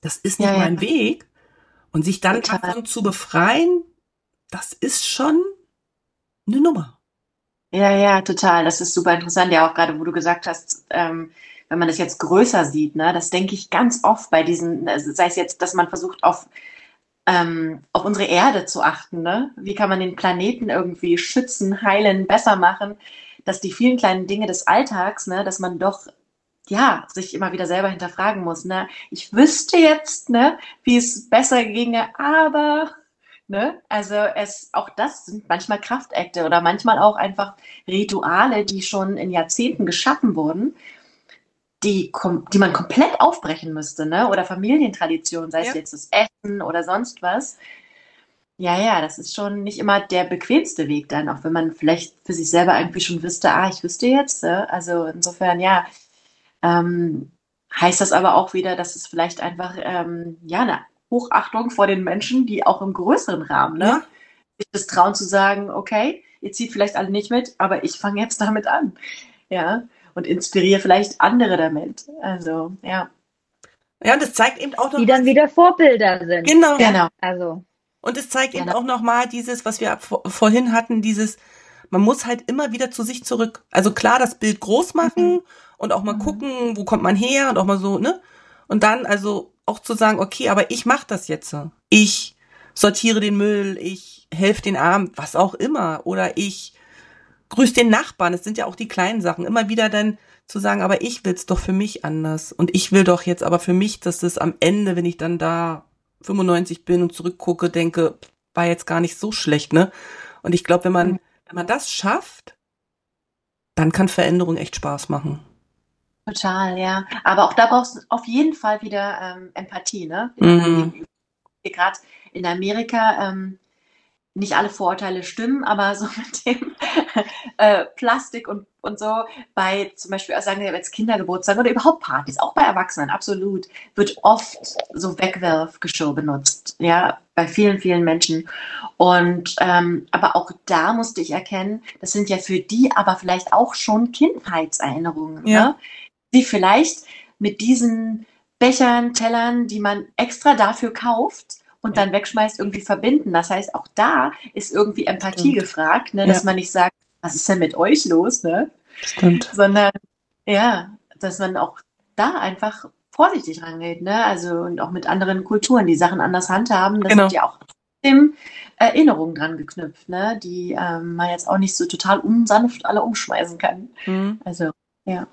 das ist nicht ja, mein ja. Weg. Und sich dann Total. davon zu befreien, das ist schon eine Nummer. Ja, ja, total. Das ist super interessant. Ja, auch gerade, wo du gesagt hast, ähm, wenn man das jetzt größer sieht, ne, das denke ich ganz oft bei diesen, also sei es jetzt, dass man versucht, auf ähm, auf unsere Erde zu achten. Ne? Wie kann man den Planeten irgendwie schützen, heilen, besser machen, dass die vielen kleinen Dinge des Alltags, ne, dass man doch ja, sich immer wieder selber hinterfragen muss. Ne? Ich wüsste jetzt, ne, wie es besser ginge, aber Ne? Also es, auch das sind manchmal Kraftakte oder manchmal auch einfach Rituale, die schon in Jahrzehnten geschaffen wurden die, die man komplett aufbrechen müsste, ne? Oder Familientradition, sei ja. es jetzt das Essen oder sonst was. Ja, ja, das ist schon nicht immer der bequemste Weg dann, auch wenn man vielleicht für sich selber irgendwie schon wüsste, ah, ich wüsste jetzt. Ne? Also insofern, ja, ähm, heißt das aber auch wieder, dass es vielleicht einfach, ähm, ja, eine Hochachtung vor den Menschen, die auch im größeren Rahmen, ne? Ja. Sich das trauen zu sagen, okay, ihr zieht vielleicht alle nicht mit, aber ich fange jetzt damit an. Ja und inspiriere vielleicht andere damit. Also, ja. Ja, und es zeigt eben auch noch. Die dann wieder Vorbilder sind. Genau. genau. Also. Und es zeigt genau. eben auch nochmal dieses, was wir vorhin hatten, dieses, man muss halt immer wieder zu sich zurück. Also klar, das Bild groß machen mhm. und auch mal mhm. gucken, wo kommt man her und auch mal so, ne? Und dann also auch zu sagen, okay, aber ich mach das jetzt. Ich sortiere den Müll, ich helfe den Armen, was auch immer. Oder ich grüß den Nachbarn. Es sind ja auch die kleinen Sachen. Immer wieder dann zu sagen, aber ich will's doch für mich anders. Und ich will doch jetzt aber für mich, dass es am Ende, wenn ich dann da 95 bin und zurückgucke, denke, war jetzt gar nicht so schlecht, ne? Und ich glaube, wenn man, wenn man das schafft, dann kann Veränderung echt Spaß machen. Total, ja. Aber auch da brauchst du auf jeden Fall wieder ähm, Empathie, ne? Mhm. Gerade in Amerika, ähm, nicht alle Vorurteile stimmen, aber so mit dem äh, Plastik und, und so bei zum Beispiel, also sagen wir jetzt Kindergeburtstag oder überhaupt Partys, auch bei Erwachsenen, absolut, wird oft so Wegwerfgeschirr benutzt, ja, bei vielen, vielen Menschen. Und ähm, aber auch da musste ich erkennen, das sind ja für die aber vielleicht auch schon Kindheitserinnerungen, ja. ne? die vielleicht mit diesen Bechern, Tellern, die man extra dafür kauft, und dann wegschmeißt, irgendwie verbinden. Das heißt, auch da ist irgendwie Empathie Stimmt. gefragt, ne? dass ja. man nicht sagt, was ist denn mit euch los, ne? Stimmt. Sondern ja, dass man auch da einfach vorsichtig rangeht, ne? Also und auch mit anderen Kulturen, die Sachen anders handhaben, das genau. sind ja auch dem Erinnerungen dran geknüpft, ne? Die ähm, man jetzt auch nicht so total unsanft alle umschmeißen kann. Mhm. Also, ja.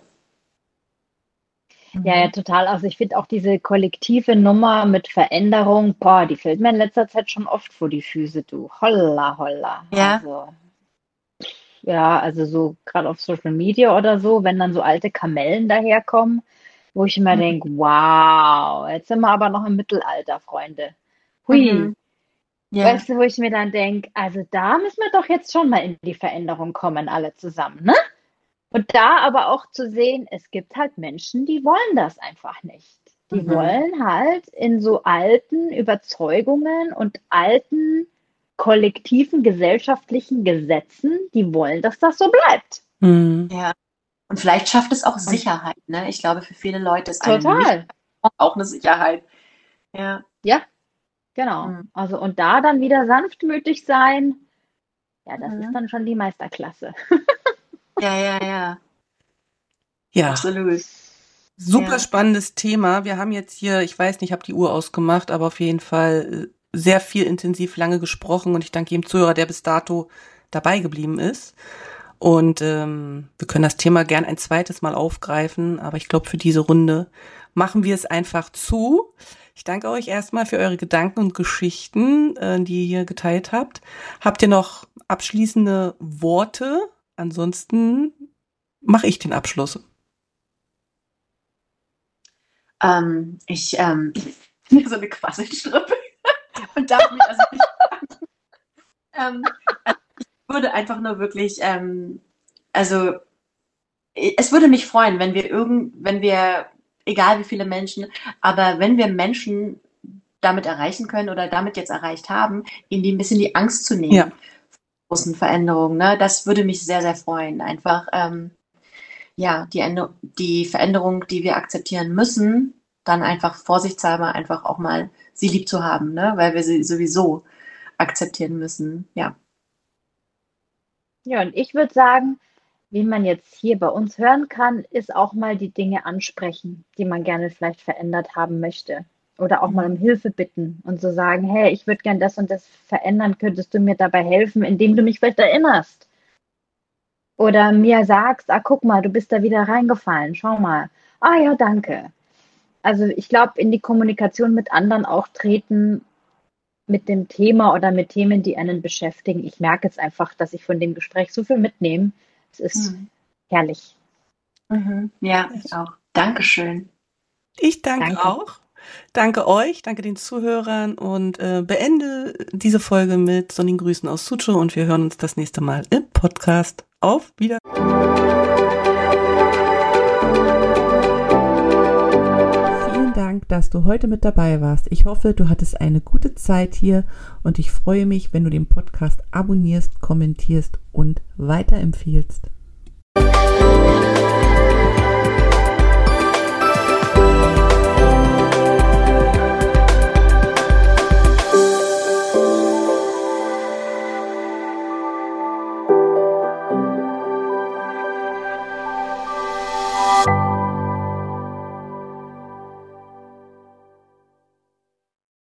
Ja, ja, mhm. total. Also ich finde auch diese kollektive Nummer mit Veränderung, boah, die fällt mir in letzter Zeit schon oft vor die Füße, du. Holla, holla. Ja. Also, ja, also so gerade auf Social Media oder so, wenn dann so alte Kamellen daherkommen, wo ich immer mhm. denke, wow, jetzt sind wir aber noch im Mittelalter, Freunde. Hui. Mhm. Ja. Weißt du, wo ich mir dann denke, also da müssen wir doch jetzt schon mal in die Veränderung kommen, alle zusammen, ne? Und da aber auch zu sehen, es gibt halt Menschen, die wollen das einfach nicht. Die mhm. wollen halt in so alten Überzeugungen und alten kollektiven gesellschaftlichen Gesetzen, die wollen, dass das so bleibt. Mhm. Ja. Und vielleicht schafft es auch Sicherheit. Ne? Ich glaube, für viele Leute ist Total. auch eine Sicherheit. Ja. Ja, genau. Mhm. Also und da dann wieder sanftmütig sein, ja, das ist mhm. dann schon die Meisterklasse. Ja, ja, ja. Ja. Absolut. Super ja. spannendes Thema. Wir haben jetzt hier, ich weiß nicht, ich habe die Uhr ausgemacht, aber auf jeden Fall äh, sehr viel intensiv lange gesprochen und ich danke jedem Zuhörer, der bis dato dabei geblieben ist. Und ähm, wir können das Thema gern ein zweites Mal aufgreifen, aber ich glaube, für diese Runde machen wir es einfach zu. Ich danke euch erstmal für eure Gedanken und Geschichten, äh, die ihr hier geteilt habt. Habt ihr noch abschließende Worte Ansonsten mache ich den Abschluss. Ähm, ich ähm, bin so eine Quasselstrippe und darf mich also nicht ähm, also ich würde einfach nur wirklich, ähm, also es würde mich freuen, wenn wir irgend, wenn wir, egal wie viele Menschen, aber wenn wir Menschen damit erreichen können oder damit jetzt erreicht haben, ihnen ein bisschen die Angst zu nehmen. Ja großen Veränderungen. Ne? Das würde mich sehr, sehr freuen. Einfach, ähm, ja, die, Ende die Veränderung, die wir akzeptieren müssen, dann einfach vorsichtshalber einfach auch mal sie lieb zu haben, ne? weil wir sie sowieso akzeptieren müssen. Ja. Ja, und ich würde sagen, wie man jetzt hier bei uns hören kann, ist auch mal die Dinge ansprechen, die man gerne vielleicht verändert haben möchte oder auch mal um Hilfe bitten und so sagen, hey, ich würde gern das und das verändern, könntest du mir dabei helfen, indem du mich vielleicht erinnerst? Oder mir sagst, ah, guck mal, du bist da wieder reingefallen, schau mal. Ah ja, danke. Also ich glaube, in die Kommunikation mit anderen auch treten mit dem Thema oder mit Themen, die einen beschäftigen. Ich merke jetzt einfach, dass ich von dem Gespräch so viel mitnehme. Es ist mhm. herrlich. Mhm. Ja, ich auch. Dankeschön. Ich danke, danke. auch. Danke euch, danke den Zuhörern und äh, beende diese Folge mit sonnigen Grüßen aus Sucho und wir hören uns das nächste Mal im Podcast. Auf wieder. Vielen Dank, dass du heute mit dabei warst. Ich hoffe, du hattest eine gute Zeit hier und ich freue mich, wenn du den Podcast abonnierst, kommentierst und weiterempfiehlst. Musik